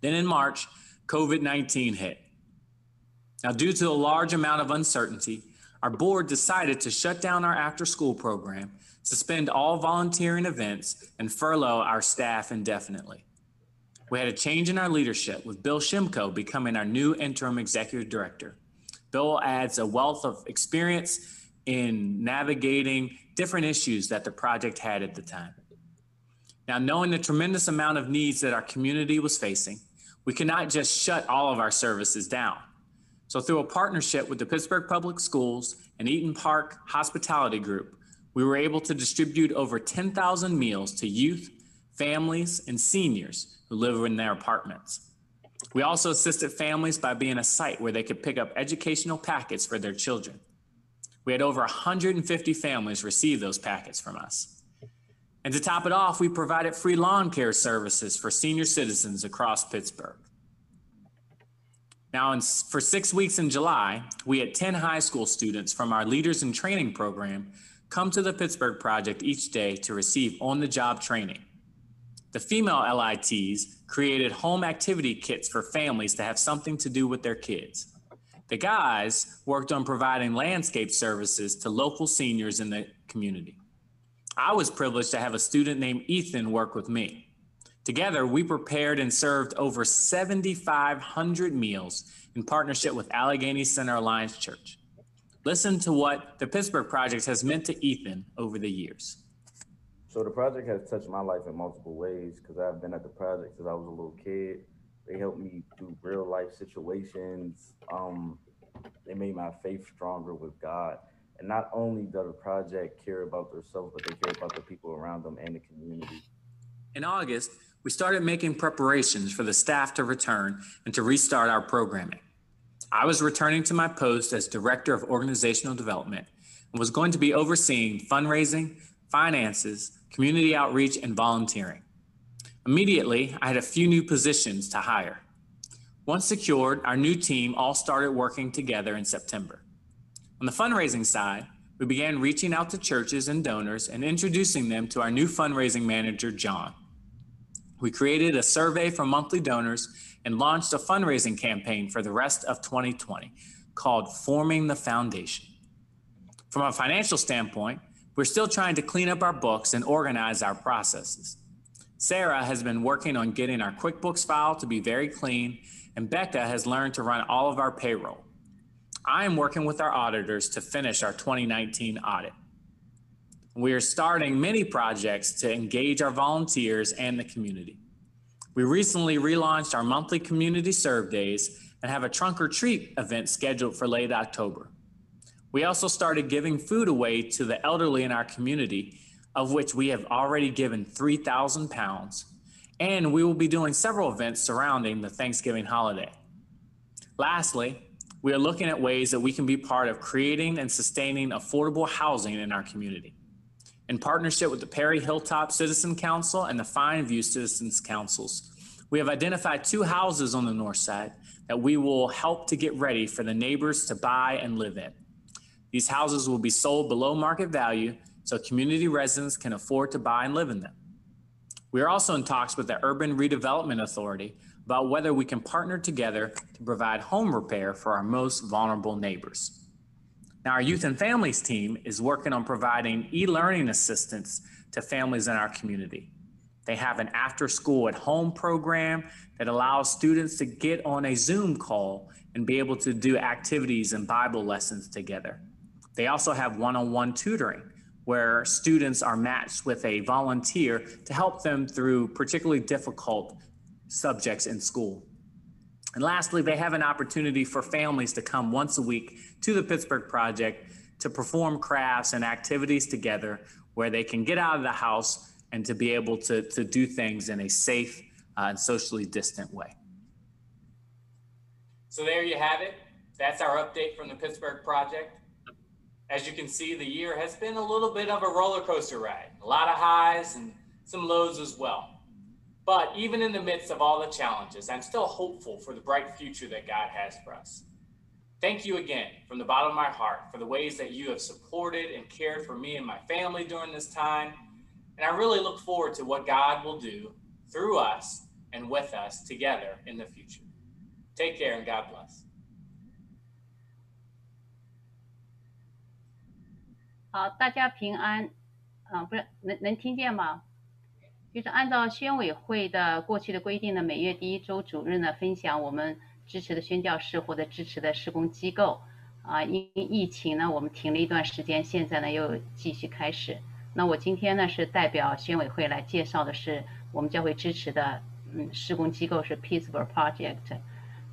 Then in March, COVID 19 hit. Now, due to a large amount of uncertainty, our board decided to shut down our after school program, suspend all volunteering events, and furlough our staff indefinitely. We had a change in our leadership with Bill Shimko becoming our new interim executive director. Bill adds a wealth of experience in navigating different issues that the project had at the time. Now, knowing the tremendous amount of needs that our community was facing, we cannot just shut all of our services down. So, through a partnership with the Pittsburgh Public Schools and Eaton Park Hospitality Group, we were able to distribute over 10,000 meals to youth, families, and seniors who live in their apartments. We also assisted families by being a site where they could pick up educational packets for their children. We had over 150 families receive those packets from us. And to top it off, we provided free lawn care services for senior citizens across Pittsburgh. Now, in, for six weeks in July, we had 10 high school students from our Leaders in Training program come to the Pittsburgh Project each day to receive on the job training. The female LITs created home activity kits for families to have something to do with their kids. The guys worked on providing landscape services to local seniors in the community. I was privileged to have a student named Ethan work with me. Together, we prepared and served over 7,500 meals in partnership with Allegheny Center Alliance Church. Listen to what the Pittsburgh Project has meant to Ethan over the years. So the project has touched my life in multiple ways because I've been at the project since I was a little kid. They helped me through real life situations. Um, they made my faith stronger with God. And not only does the project care about themselves, but they care about the people around them and the community. In August, we started making preparations for the staff to return and to restart our programming. I was returning to my post as Director of Organizational Development and was going to be overseeing fundraising, finances, community outreach, and volunteering. Immediately, I had a few new positions to hire. Once secured, our new team all started working together in September. On the fundraising side, we began reaching out to churches and donors and introducing them to our new fundraising manager, John. We created a survey for monthly donors and launched a fundraising campaign for the rest of 2020 called Forming the Foundation. From a financial standpoint, we're still trying to clean up our books and organize our processes. Sarah has been working on getting our QuickBooks file to be very clean, and Becca has learned to run all of our payroll. I am working with our auditors to finish our 2019 audit. We are starting many projects to engage our volunteers and the community. We recently relaunched our monthly community serve days and have a trunk or treat event scheduled for late October. We also started giving food away to the elderly in our community, of which we have already given 3,000 pounds. And we will be doing several events surrounding the Thanksgiving holiday. Lastly, we are looking at ways that we can be part of creating and sustaining affordable housing in our community. in partnership with the Perry Hilltop Citizen Council and the Fine View Citizens Councils. We have identified two houses on the north side that we will help to get ready for the neighbors to buy and live in. These houses will be sold below market value so community residents can afford to buy and live in them. We are also in talks with the Urban Redevelopment Authority about whether we can partner together to provide home repair for our most vulnerable neighbors. Now, our youth and families team is working on providing e learning assistance to families in our community. They have an after school at home program that allows students to get on a Zoom call and be able to do activities and Bible lessons together. They also have one on one tutoring where students are matched with a volunteer to help them through particularly difficult subjects in school. And lastly, they have an opportunity for families to come once a week to the Pittsburgh Project to perform crafts and activities together where they can get out of the house and to be able to, to do things in a safe uh, and socially distant way. So there you have it. That's our update from the Pittsburgh Project. As you can see, the year has been a little bit of a roller coaster ride, a lot of highs and some lows as well. But even in the midst of all the challenges, I'm still hopeful for the bright future that God has for us. Thank you again from the bottom of my heart for the ways that you have supported and cared for me and my family during this time. And I really look forward to what God will do through us and with us together in the future. Take care and God bless. 好，大家平安。啊，不是，能能听见吗？就是按照宣委会的过去的规定呢，每月第一周主任呢，分享我们支持的宣教士或者支持的施工机构。啊，因疫情呢，我们停了一段时间，现在呢又继续开始。那我今天呢是代表宣委会来介绍的是我们教会支持的，嗯，施工机构是 Pittsburgh Project。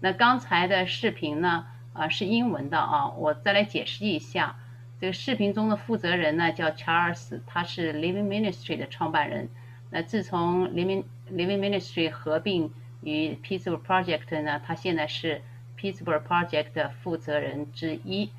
那刚才的视频呢，啊是英文的啊，我再来解释一下。这个视频中的负责人呢叫 Charles，他是 Living Ministry 的创办人。那自从 Living Living Ministry 合并与 Pittsburgh Project 呢，他现在是 Pittsburgh Project 的负责人之一。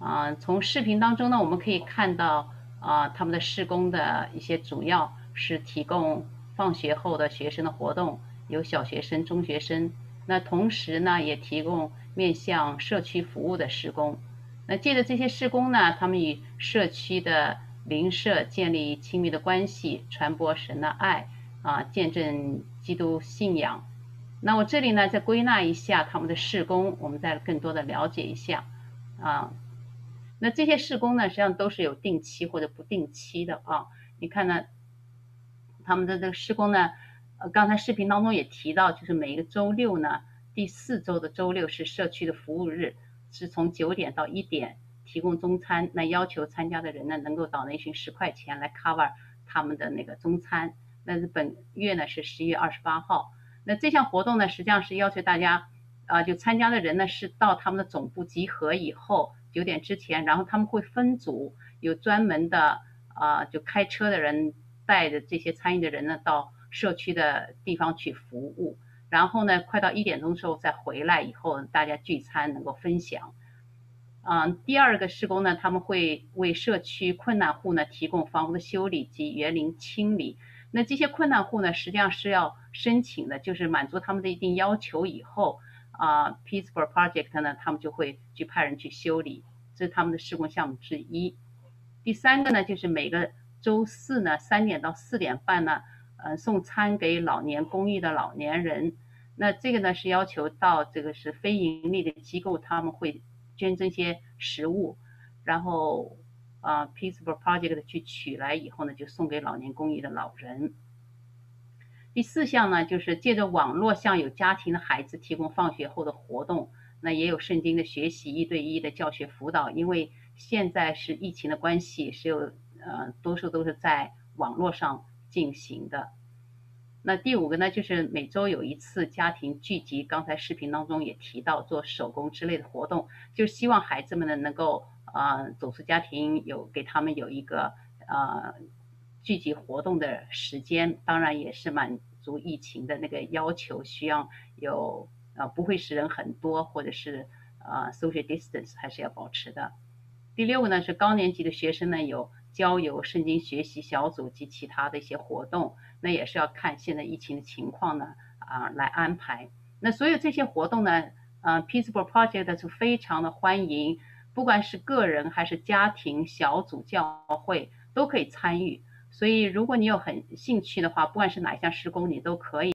啊，从视频当中呢，我们可以看到啊，他们的施工的一些主要是提供放学后的学生的活动，有小学生、中学生。那同时呢，也提供面向社区服务的施工。那借着这些事工呢，他们与社区的邻舍建立亲密的关系，传播神的爱啊，见证基督信仰。那我这里呢，再归纳一下他们的事工，我们再更多的了解一下啊。那这些事工呢，实际上都是有定期或者不定期的啊。你看呢，他们的这个事工呢，呃，刚才视频当中也提到，就是每一个周六呢，第四周的周六是社区的服务日，是从九点到一点。提供中餐，那要求参加的人呢，能够到那群十块钱来 cover 他们的那个中餐。那是本月呢是十一月二十八号。那这项活动呢，实际上是要求大家，啊、就参加的人呢是到他们的总部集合以后九点之前，然后他们会分组，有专门的啊、就开车的人带着这些参与的人呢到社区的地方去服务，然后呢，快到一点钟的时候再回来以后，大家聚餐能够分享。啊，第二个施工呢，他们会为社区困难户呢提供房屋的修理及园林清理。那这些困难户呢，实际上是要申请的，就是满足他们的一定要求以后，啊，Pittsburgh Project 呢，他们就会去派人去修理，这是他们的施工项目之一。第三个呢，就是每个周四呢，三点到四点半呢，呃，送餐给老年公寓的老年人。那这个呢，是要求到这个是非盈利的机构，他们会。捐赠些食物，然后啊，Peaceful Project 去取来以后呢，就送给老年公寓的老人。第四项呢，就是借着网络向有家庭的孩子提供放学后的活动，那也有圣经的学习，一对一的教学辅导。因为现在是疫情的关系，是有呃，多数都是在网络上进行的。那第五个呢，就是每周有一次家庭聚集，刚才视频当中也提到做手工之类的活动，就希望孩子们呢能够啊、走出家庭，有给他们有一个啊、聚集活动的时间，当然也是满足疫情的那个要求，需要有啊、不会使人很多，或者是啊、social distance 还是要保持的。第六个呢是高年级的学生呢有郊游、圣经学习小组及其他的一些活动，那也是要看现在疫情的情况呢啊来安排。那所有这些活动呢，呃，Peaceful Project 是非常的欢迎，不管是个人还是家庭、小组、教会都可以参与。所以如果你有很兴趣的话，不管是哪一项施工，你都可以。